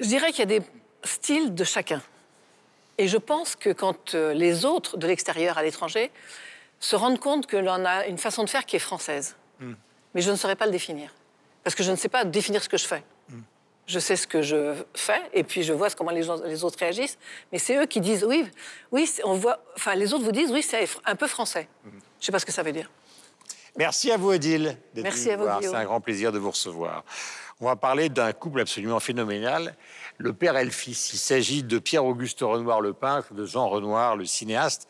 Je dirais qu'il y a des styles de chacun. Et je pense que quand euh, les autres de l'extérieur, à l'étranger, se rendent compte que l'on a une façon de faire qui est française. Mais je ne saurais pas le définir. Parce que je ne sais pas définir ce que je fais. Je sais ce que je fais et puis je vois comment les, gens- les autres réagissent. Mais c'est eux qui disent oui, oui, on voit. Enfin, les autres vous disent oui, c'est un peu français. Je ne sais pas ce que ça veut dire. Merci à vous, Odile. d'être Merci à vous. C'est un grand plaisir de vous recevoir. On va parler d'un couple absolument phénoménal, le père et le fils. Il s'agit de Pierre-Auguste Renoir, le peintre, de Jean Renoir, le cinéaste.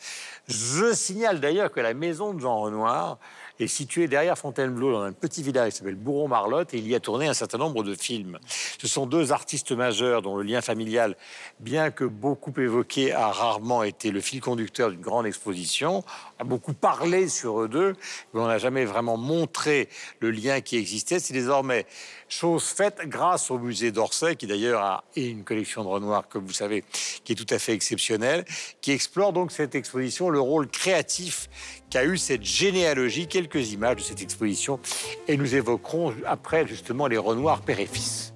Je signale d'ailleurs que la maison de Jean Renoir est située derrière Fontainebleau, dans un petit village qui s'appelle Bourron-Marlotte, et il y a tourné un certain nombre de films. Ce sont deux artistes majeurs dont le lien familial, bien que beaucoup évoqué, a rarement été le fil conducteur d'une grande exposition. A beaucoup parlé sur eux deux, mais on n'a jamais vraiment montré le lien qui existait. C'est désormais chose faite grâce au musée d'Orsay, qui d'ailleurs a une collection de Renoir, comme vous savez, qui est tout à fait exceptionnelle, qui explore donc cette exposition, le rôle créatif qu'a eu cette généalogie. Quelques images de cette exposition, et nous évoquerons après justement les Renoirs père et fils.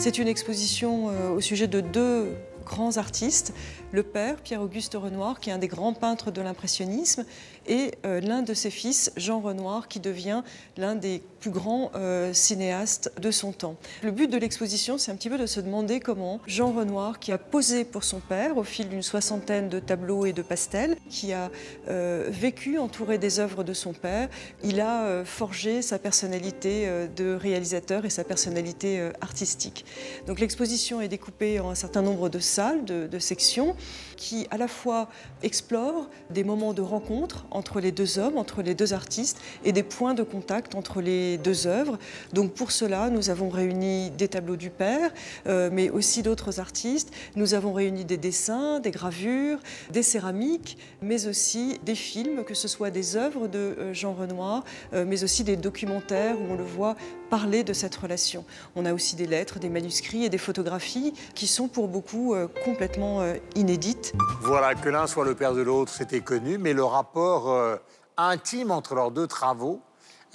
C'est une exposition euh, au sujet de deux grands artistes, le père, Pierre-Auguste Renoir, qui est un des grands peintres de l'impressionnisme, et euh, l'un de ses fils, Jean Renoir, qui devient l'un des plus grands euh, cinéastes de son temps. Le but de l'exposition, c'est un petit peu de se demander comment Jean Renoir, qui a posé pour son père au fil d'une soixantaine de tableaux et de pastels, qui a euh, vécu entouré des œuvres de son père, il a forgé sa personnalité de réalisateur et sa personnalité artistique. Donc l'exposition est découpée en un certain nombre de salles, de sections, qui à la fois explorent des moments de rencontre entre les deux hommes, entre les deux artistes, et des points de contact entre les deux œuvres. Donc pour cela, nous avons réuni des tableaux du père, euh, mais aussi d'autres artistes. Nous avons réuni des dessins, des gravures, des céramiques, mais aussi des films, que ce soit des œuvres de euh, Jean Renoir, euh, mais aussi des documentaires où on le voit parler de cette relation. On a aussi des lettres, des manuscrits et des photographies qui sont pour beaucoup euh, complètement euh, inédites. Voilà, que l'un soit le père de l'autre, c'était connu, mais le rapport euh, intime entre leurs deux travaux,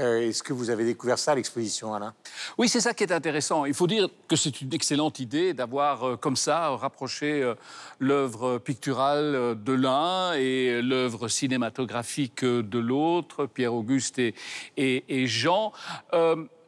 euh, est-ce que vous avez découvert ça à l'exposition, Alain? Oui, c'est ça qui est intéressant. Il faut dire que c'est une excellente idée d'avoir euh, comme ça rapproché euh, l'œuvre picturale de l'un et l'œuvre cinématographique de l'autre, Pierre-Auguste et, et- et Jean.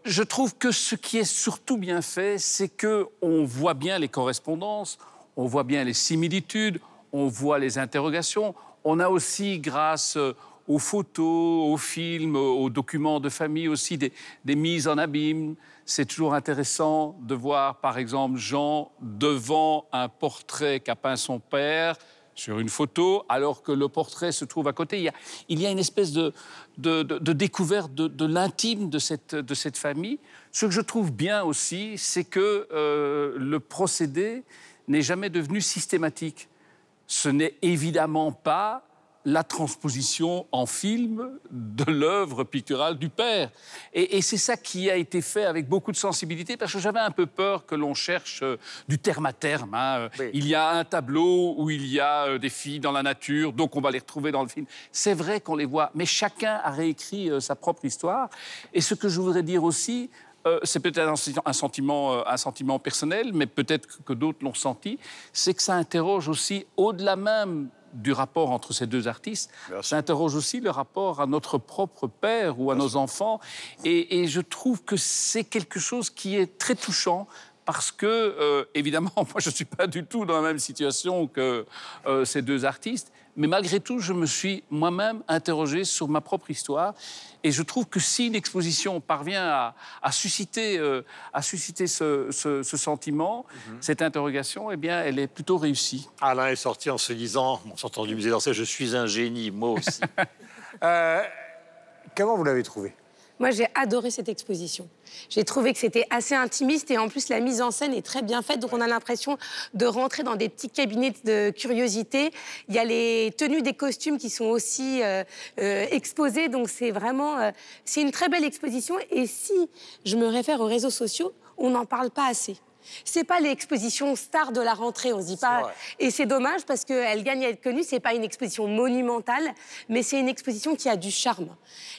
Euh, je trouve que ce qui est surtout bien fait, c'est que on voit bien les correspondances, on voit bien les similitudes, on voit les interrogations. On a aussi, grâce euh, aux photos, aux films, aux documents de famille aussi, des, des mises en abîme. C'est toujours intéressant de voir, par exemple, Jean devant un portrait qu'a peint son père sur une photo, alors que le portrait se trouve à côté. Il y a, une espèce de, de, découverte de, l'intime de cette, de cette famille. Ce que je trouve bien aussi, c'est que euh, le procédé n'est jamais devenu systématique. Ce n'est évidemment pas la transposition en film de l'œuvre picturale du père. Et, et c'est ça qui a été fait avec beaucoup de sensibilité, parce que j'avais un peu peur que l'on cherche euh, du terme à terme. hein. Oui. Il y a un tableau où il y a euh, des filles dans la nature, donc on va les retrouver dans le film. C'est vrai qu'on les voit, mais chacun a réécrit euh, sa propre histoire. Et ce que je voudrais dire aussi, euh, c'est peut-être un, sen- un sentiment, euh, un sentiment personnel, mais peut-être que d'autres l'ont senti, c'est que ça interroge aussi, au-delà même du rapport entre ces deux artistes, ça interroge aussi le rapport à notre propre père ou à nos enfants. Et, et je trouve que c'est quelque chose qui est très touchant. Parce que, euh, évidemment, moi, je ne suis pas du tout dans la même situation que euh, ces deux artistes. Mais malgré tout, je me suis moi-même interrogé sur ma propre histoire. Et je trouve que si une exposition parvient à, à susciter, euh, à susciter ce, ce- ce sentiment, cette interrogation, eh bien, elle est plutôt réussie. Alain est sorti en se disant, en sortant du musée d'Orsay, je suis un génie, moi aussi. Euh, comment vous l'avez trouvé? Moi, j'ai adoré cette exposition. J'ai trouvé que c'était assez intimiste et en plus, la mise en scène est très bien faite. Donc, on a l'impression de rentrer dans des petits cabinets de curiosité. Il y a les tenues des costumes qui sont aussi euh, euh, exposées. Donc, c'est vraiment. euh, c'est une très belle exposition. Et si je me réfère aux réseaux sociaux, on n'en parle pas assez. C'est pas l'exposition star de la rentrée, on se dit pas. vrai. Et c'est dommage parce qu'elle gagne à être connue. C'est pas une exposition monumentale, mais c'est une exposition qui a du charme.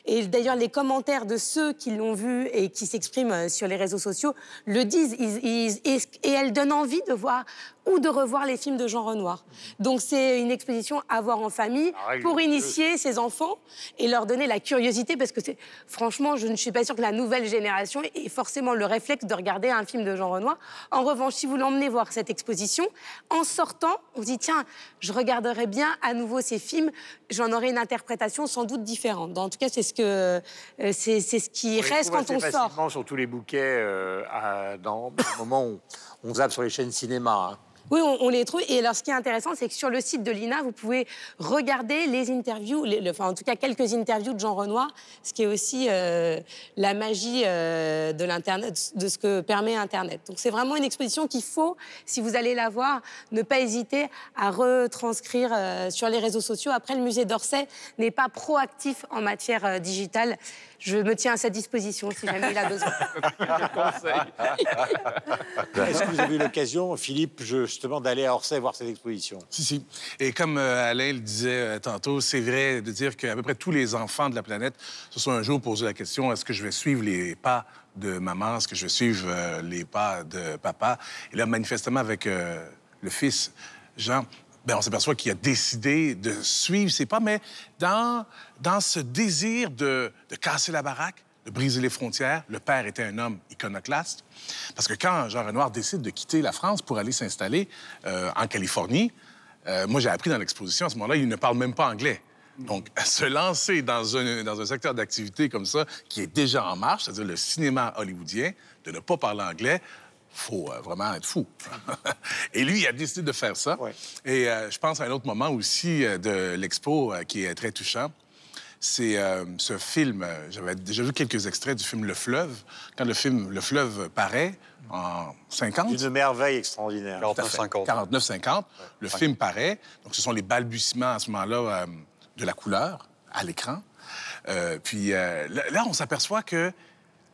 Et d'ailleurs, les commentaires de ceux qui l'ont vue et qui s'expriment euh, sur les réseaux sociaux le disent. Ils- ils- et, et elle donne envie de voir ou de revoir les films de Jean Renoir. Donc c'est une exposition à voir en famille pour initier ses enfants et leur donner la curiosité parce que c'est franchement, je ne suis pas sûre que la nouvelle génération ait forcément le réflexe de regarder un film de Jean Renoir. En revanche, si vous l'emmenez voir cette exposition, en sortant, on se dit tiens, je regarderai bien à nouveau ces films, j'en aurai une interprétation sans doute différente. En tout cas, c'est ce que euh, c'est c'est ce qui On reste quand on sort. sur tous les bouquets euh, à- dans au moment où on zappe sur les chaînes cinéma. hein. Oui, on, on les trouve. Et alors, ce qui est intéressant, c'est que sur le site de l'INA, vous pouvez regarder les interviews, enfin, en tout cas, quelques interviews de Jean Renoir, ce qui est aussi euh, la magie euh, de l'Internet, de ce que permet Internet. Donc, c'est vraiment une exposition qu'il faut, si vous allez la voir, ne pas hésiter à retranscrire euh, sur les réseaux sociaux. Après, le musée d'Orsay n'est pas proactif en matière euh, digitale. Je me tiens à sa disposition si jamais il a besoin. Est-ce que vous avez eu l'occasion, Philippe, justement, d'aller à Orsay voir cette exposition? Si, si. Et comme euh, Alain le disait euh, tantôt, c'est vrai de dire qu'à peu près tous les enfants de la planète se sont un jour posé la question est-ce que je vais suivre les pas de maman? Est-ce que je vais suivre euh, les pas de papa? Et là, manifestement, avec le fils Jean, ben, on s'aperçoit qu'il a décidé de suivre ses pas, mais dans, dans ce désir de, de casser la baraque, de briser les frontières. Le père était un homme iconoclaste. Parce que quand Jean Renoir décide de quitter la France pour aller s'installer euh, en Californie, euh, moi, j'ai appris dans l'exposition, à ce moment-là, il ne parle même pas anglais. Donc, se lancer dans un, dans un secteur d'activité comme ça, qui est déjà en marche, c'est-à-dire le cinéma hollywoodien, de ne pas parler anglais, faut euh, vraiment être fou. Et lui, il a décidé de faire ça. Ouais. Et euh, je pense à un autre moment aussi euh, de l'expo euh, qui est très touchant. C'est euh, ce film, j'avais déjà vu quelques extraits du film Le Fleuve. Quand le film Le Fleuve paraît en 50, Une merveille extraordinaire. 49-50. 49-50, le film paraît. Donc, ce sont les balbutiements à ce moment-là euh, de la couleur à l'écran. Euh, puis euh, là, là, on s'aperçoit que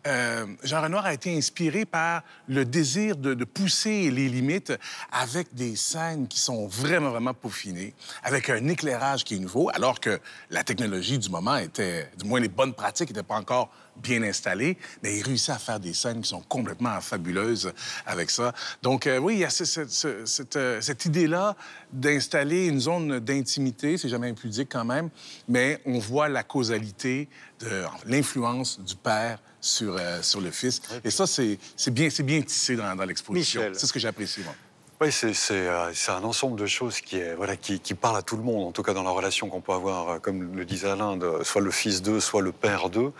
euh, Jean Renoir a été inspiré par le désir de, de pousser les limites avec des scènes qui sont vraiment, vraiment peaufinées, avec un éclairage qui est nouveau, alors que la technologie du moment était, du moins les bonnes pratiques n'étaient pas encore bien installées, mais il réussit à faire des scènes qui sont complètement fabuleuses avec ça. Donc euh, oui, il y a ce- ce- ce- cette, euh, cette idée-là d'installer une zone d'intimité, c'est jamais impudique quand même, mais on voit la causalité de l'influence du père sur, euh, sur le fils. Et ça, c'est bien, tissé dans, dans l'exposition. C'est ce que j'apprécie, moi. Oui, c'est euh, un ensemble de choses qui, est, voilà, qui, qui parle à tout le monde, en tout cas dans la relation qu'on peut avoir, comme le disait Alain, de, soit le fils d'eux, soit le père d'eux.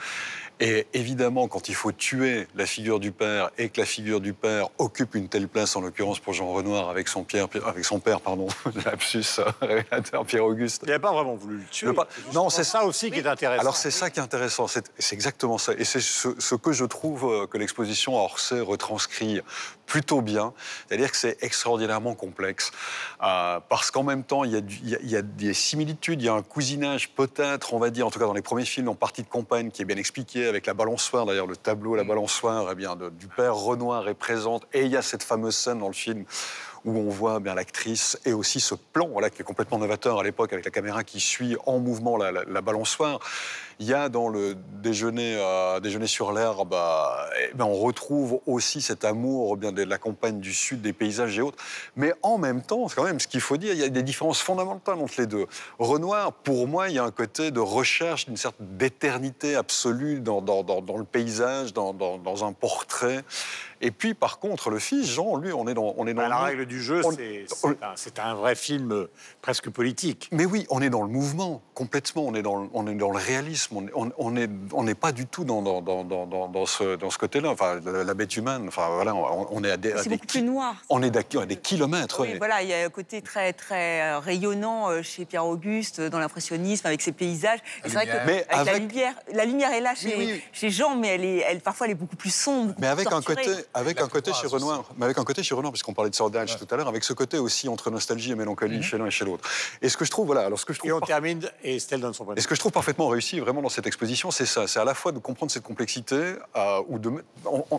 Et évidemment, quand il faut tuer la figure du père et que la figure du père occupe une telle place, en l'occurrence pour Jean Renoir, avec son, Pierre, avec son père, pardon, lapsus, euh, révélateur Pierre-Auguste, Il n'a pas vraiment voulu le tuer. Pas- Non, c'est ça aussi qui est intéressant. alors c'est ça qui est intéressant, c'est exactement ça. Et c'est ce, ce que je trouve euh, que l'exposition à Orsay retranscrit plutôt bien, c'est-à-dire que c'est extraordinairement complexe, Euh, parce qu'en même temps, il y, a du- il y a- il y a des similitudes, il y a un cousinage peut-être, on va dire, en tout cas dans les premiers films, en partie de campagne, qui est bien expliqué avec la balançoire, d'ailleurs le tableau, la balançoire, eh bien, de- du père Renoir est présente, et il y a cette fameuse scène dans le film où on voit bien l'actrice et aussi ce plan voilà, qui est complètement novateur à l'époque avec la caméra qui suit en mouvement la, la- la balançoire. Il y a dans le déjeuner, euh, déjeuner sur l'herbe, euh, eh ben, on retrouve aussi cet amour bien, de la campagne du sud, des paysages et autres. Mais en même temps, c'est quand même ce qu'il faut dire, il y a des différences fondamentales entre les deux. Renoir, pour moi, il y a un côté de recherche d'une certaine d'éternité absolue dans, dans- dans- dans le paysage, dans, un portrait. Et puis, par contre, le fils, Jean, lui, on est dans, on est dans Bah, la règle du jeu, on- c'est un, vrai film euh, presque politique. Mais oui, on est dans le mouvement, complètement. On est dans le, on est dans le réalisme. On, on, on est, on n'est pas du tout dans, dans, dans, dans, ce, dans ce côté-là. Enfin, la, la bête humaine, enfin, voilà, on, on est à des, C'est des beaucoup plus noir. on est à des kilomètres. Oui, ouais. voilà, il y a un côté très, très euh, rayonnant euh, chez Pierre-Auguste euh, dans l'impressionnisme avec ses paysages. C'est vrai que lumière. Mais avec la avec- lumière, la lumière est là chez, Oui, oui. chez Jean, mais elle est, elle, parfois elle est beaucoup plus sombre. Mais avec un côté, avec La un côté chez. Renoir, mais avec un côté chez Renoir, puisqu'on parlait de Sordage tout à l'heure, avec ce côté aussi entre nostalgie et mélancolie chez l'un et chez l'autre. Et ce que je trouve, voilà, alors ce que je trouve, Et on par- termine, et Estelle donne son point et ce que je trouve parfaitement réussi vraiment dans cette exposition, c'est ça, c'est à la fois de comprendre cette complexité euh, ou de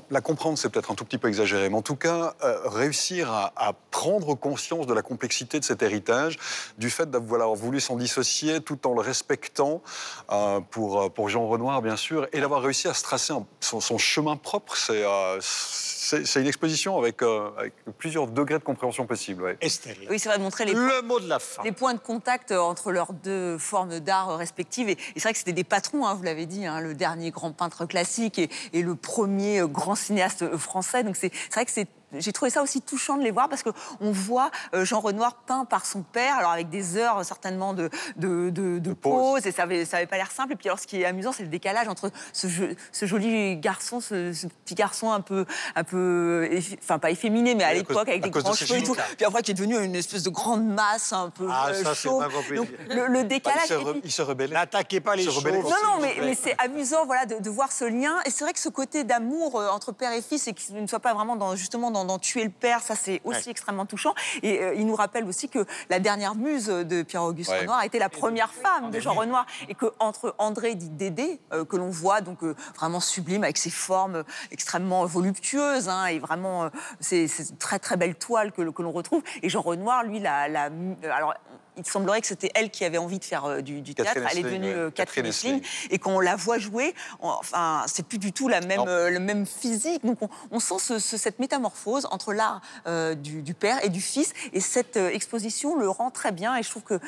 la comprendre, c'est peut-être un tout petit peu exagéré, mais en tout cas euh, réussir à, prendre conscience de la complexité de cet héritage, du fait d'avoir voulu s'en dissocier tout en le respectant euh, pour pour Jean Renoir bien sûr, et d'avoir réussi à se tracer son, chemin propre. C'est une exposition avec, euh, avec plusieurs degrés de compréhension possibles. ouais. Estelle. Oui, c'est vrai de montrer les, Le mot de la fin. les points de contact euh, entre leurs deux formes d'art euh, respectives. Et, et c'est vrai que c'était des patrons, hein, vous l'avez dit, hein, le dernier grand peintre classique et, et le premier grand cinéaste français. Donc c'est vrai que c'est j'ai trouvé ça aussi touchant de les voir parce qu'on voit euh, Jean Renoir peint par son père, alors avec des heures euh, certainement de, de, de- de pause. pause, et ça avait, ça avait pas l'air simple. Et puis alors ce qui est amusant, c'est le décalage entre ce, ce joli garçon, ce, ce petit garçon un peu, un peu, effi- enfin pas efféminé, mais à l'époque avec à des de grands ses cheveux et tout. Puis après qui est devenu une espèce de grande masse un peu Ah, euh, ça, c'est chauve. pas. Donc le, le Bah, décalage. il, se re- puis- il se rebellait. N'attaquez pas les contre non, non, mais, mais c'est amusant voilà, de, de voir ce lien. Et c'est vrai que ce côté d'amour euh, entre père et fils et qu'il ne soit pas vraiment dans, justement dans, dans tuer le père, ça c'est aussi Ouais. extrêmement touchant. Et euh, il nous rappelle aussi que la dernière muse de Pierre-Auguste Ouais. Renoir a été la première femme de Jean Renoir. Et qu'entre André dit Dédé, euh, que l'on voit donc euh, vraiment sublime avec ses formes extrêmement voluptueuses hein, et vraiment euh, c'est une très très belle toile que, que l'on retrouve. Et Jean Renoir, lui, la, alors il semblerait que c'était elle qui avait envie de faire euh, du, du théâtre. Catherine Elle est devenue ouais. euh, Catherine Essling et quand on la voit jouer, on- enfin, c'est plus du tout la même, euh, le même physique. Donc, on, on sent ce- ce- cette métamorphose entre l'art euh, du, du père et du fils. Et cette euh, exposition le rend très bien. Et je trouve que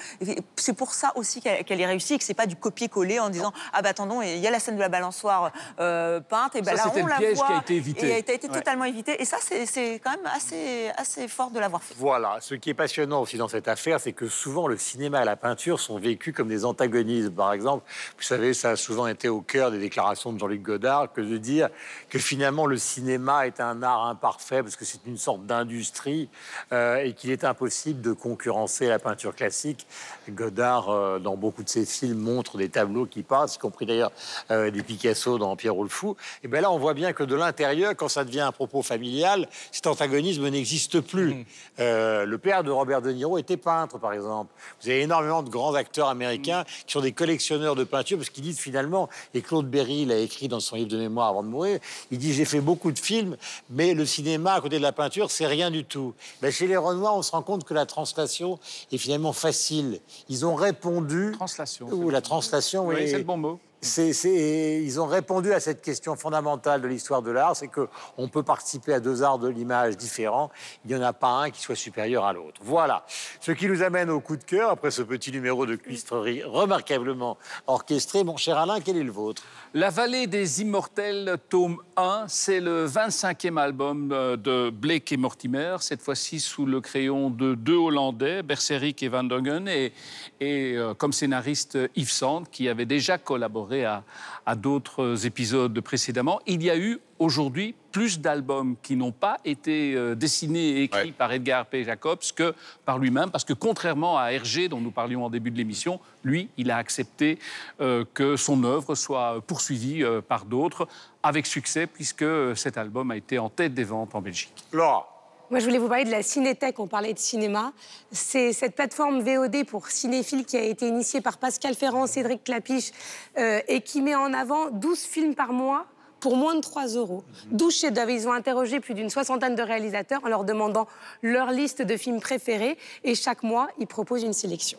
c'est pour ça aussi qu'elle est réussie et que c'est pas du copier-coller en disant ah bah attendons, il y a la scène de la balançoire euh, peinte et ben Ça, là on le la piège voit qui a été évité. et a été totalement évité. Et ça, c'est c'est quand même assez assez fort de l'avoir fait. Voilà, ce qui est passionnant aussi dans cette affaire, c'est que souvent le cinéma et la peinture sont vécus comme des antagonismes. Par exemple, vous savez, ça a souvent été au cœur des déclarations de Jean-Luc Godard que de dire que finalement le cinéma est un art imparfait parce que c'est une sorte d'industrie euh, et qu'il est impossible de concurrencer la peinture classique. Godard, euh, dans beaucoup de ses films, montre des tableaux qui passent, y compris d'ailleurs euh, des Picasso dans Pierrot le Fou. Et bien là, on voit bien que de l'intérieur, quand ça devient un propos familial, cet antagonisme n'existe plus. Euh, le père de Robert De Niro était peintre, par exemple. Vous avez énormément de grands acteurs américains qui sont des collectionneurs de peinture, parce qu'ils disent finalement, et Claude Berry l'a écrit dans son livre de mémoire avant de mourir, il dit j'ai fait beaucoup de films, mais le cinéma à côté de la peinture, c'est rien du tout. Ben, chez les Renoir, on se rend compte que la translation est finalement facile. Ils ont répondu... Translation. Ou la translation, oui. Oui, c'est le bon mot. C'est- c'est- ils ont répondu à cette question fondamentale de l'histoire de l'art, c'est que on peut participer à deux arts de l'image différents. Il n'y en a pas un qui soit supérieur à l'autre. Voilà. Ce qui nous amène au coup de cœur après ce petit numéro de cuistrerie remarquablement orchestré. Mon cher Alain, quel est le vôtre? La vallée des immortels, tome 1, c'est le 25e album euh, de Blake et Mortimer, cette fois-ci sous le crayon de deux Hollandais, Berserik et Van Dongen, et, et euh, comme scénariste Yves Sand, qui avait déjà collaboré à, à d'autres épisodes précédemment. Il y a eu aujourd'hui plus d'albums qui n'ont pas été euh, dessinés et écrits Ouais. par Edgar P. Jacobs que par lui-même, parce que contrairement à Hergé, dont nous parlions en début de l'émission, lui, il a accepté euh, que son œuvre soit poursuivie euh, par d'autres, avec succès, puisque cet album a été en tête des ventes en Belgique. Laura. Moi, je voulais vous parler de la Cinétech, on parlait de cinéma. C'est cette plateforme VOD pour cinéphiles qui a été initiée par Pascal Ferrand, Cédric Clapiche, euh, et qui met en avant 12 films par mois pour moins de 3 euros. 12 chefs-d'œuvre. Ils ont interrogé plus d'une soixantaine de réalisateurs en leur demandant leur liste de films préférés, et chaque mois, ils proposent une sélection.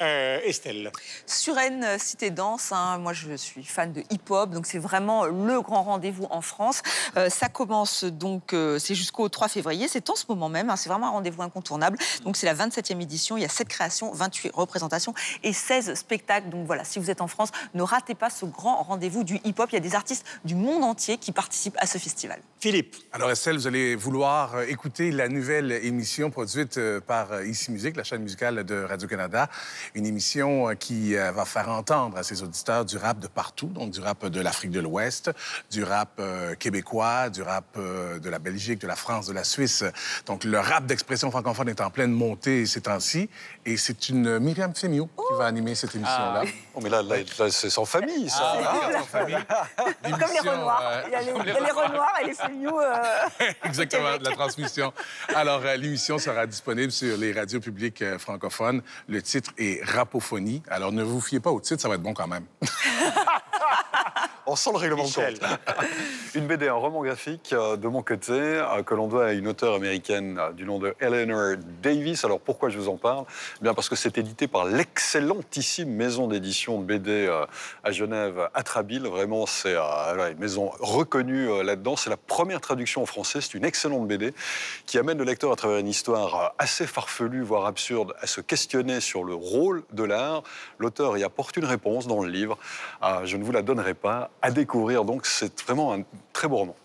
Euh, Estelle. Suresnes, euh, Cité Danse, hein, moi je suis fan de hip-hop, donc c'est vraiment le grand rendez-vous en France. Euh, ça commence donc, euh, c'est jusqu'au 3 février, c'est en ce moment même, hein, c'est vraiment un rendez-vous incontournable. Donc c'est la 27e édition, il y a 7 créations, 28 représentations et 16 spectacles. Donc voilà, si vous êtes en France, ne ratez pas ce grand rendez-vous du hip-hop. Il y a des artistes du monde entier qui participent à ce festival. Philippe. Alors Estelle, vous allez vouloir écouter la nouvelle émission produite par Ici Musique, la chaîne musicale de Radio-Canada. Une émission euh, qui euh, va faire entendre à ses auditeurs du rap de partout, donc du rap de l'Afrique de l'Ouest, du rap euh, québécois, du rap euh, de la Belgique, de la France, de la Suisse. Donc le rap d'expression francophone est en pleine montée ces temps-ci. Et c'est une Myriam Fémio qui va animer cette émission-là. Oh, mais là, là, là, c'est sans famille, ça. Ah, famille. Comme les Renoirs. euh, Il y a les, il y a les Renoirs et les Fémiaux. euh, Exactement, de la transmission. Alors, euh, l'émission sera disponible sur les radios publiques euh, francophones. Le titre est Rapophonie. Alors, ne vous fiez pas au titre, ça va être bon quand même. On sent le règlement de Michel. compte. Une BD, un roman graphique euh, de mon côté, euh, que l'on doit à une auteure américaine euh, du nom de Eleanor Davis. Alors pourquoi je vous en parle? Eh Bien parce que c'est édité par l'excellentissime maison d'édition de BD à Genève, Atrabile. Vraiment, c'est une maison reconnue là-dedans. C'est la première traduction en français. C'est une excellente BD qui amène le lecteur à travers une histoire assez farfelue, voire absurde, à se questionner sur le rôle de l'art. L'auteur y apporte une réponse dans le livre. Euh, je ne vous la donnerai pas. À découvrir, donc, c'est vraiment un très beau roman.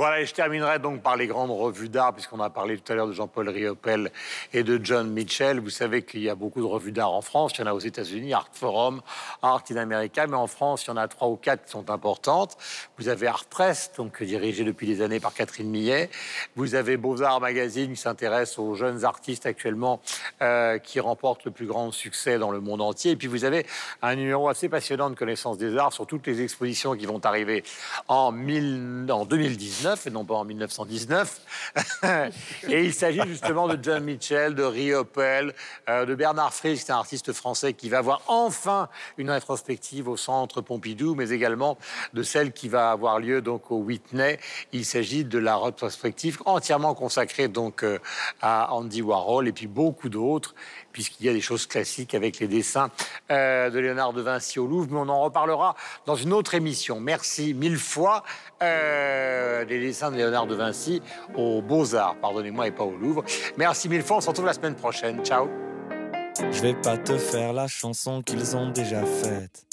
Voilà, et je terminerai donc par les grandes revues d'art, puisqu'on a parlé tout à l'heure de Jean-Paul Riopel et de John Mitchell. Vous savez qu'il y a beaucoup de revues d'art en France. Il y en a aux États-Unis, Art Forum, Art in America, mais en France, il y en a trois ou quatre qui sont importantes. Vous avez Art Press, donc dirigé depuis des années par Catherine Millet. Vous avez Beaux-Arts Magazine, qui s'intéresse aux jeunes artistes actuellement euh, qui remportent le plus grand succès dans le monde entier. Et puis vous avez un numéro assez passionnant de connaissance des arts sur toutes les expositions qui vont arriver en, mille- en 2019 et non pas en 1919. et il s'agit justement de John Mitchell, de Riopel, euh, de Bernard Fries, qui est un artiste français qui va avoir enfin une rétrospective au Centre Pompidou, mais également de celle qui va avoir lieu donc au Whitney. Il s'agit de la rétrospective entièrement consacrée donc euh, à Andy Warhol et puis beaucoup d'autres puisqu'il y a des choses classiques avec les dessins euh, de Léonard de Vinci au Louvre, mais on en reparlera dans une autre émission. Merci mille fois. Euh, les dessins de Léonard de Vinci aux Beaux-Arts, pardonnez-moi, et pas au Louvre. Merci mille fois, on se retrouve la semaine prochaine. Ciao. Je vais pas te faire la chanson qu'ils ont déjà faite.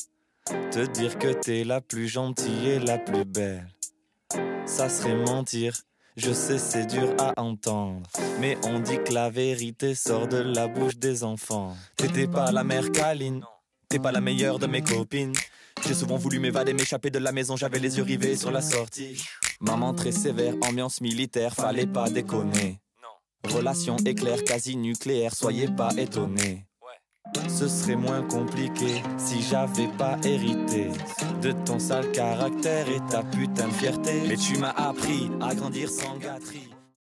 Te dire que t'es la plus gentille et la plus belle. Ça serait mentir, je sais c'est dur à entendre. Mais on dit que la vérité sort de la bouche des enfants. T'étais pas la mère câline, t'es pas la meilleure de mes copines. J'ai souvent voulu m'évader, m'échapper de la maison, j'avais les yeux rivés sur la sortie. Maman très sévère, ambiance militaire, fallait pas déconner. Relation éclair, quasi nucléaire, soyez pas étonnés. Ce serait moins compliqué si j'avais pas hérité de ton sale caractère et ta putain de fierté. Mais tu m'as appris à grandir sans gâterie.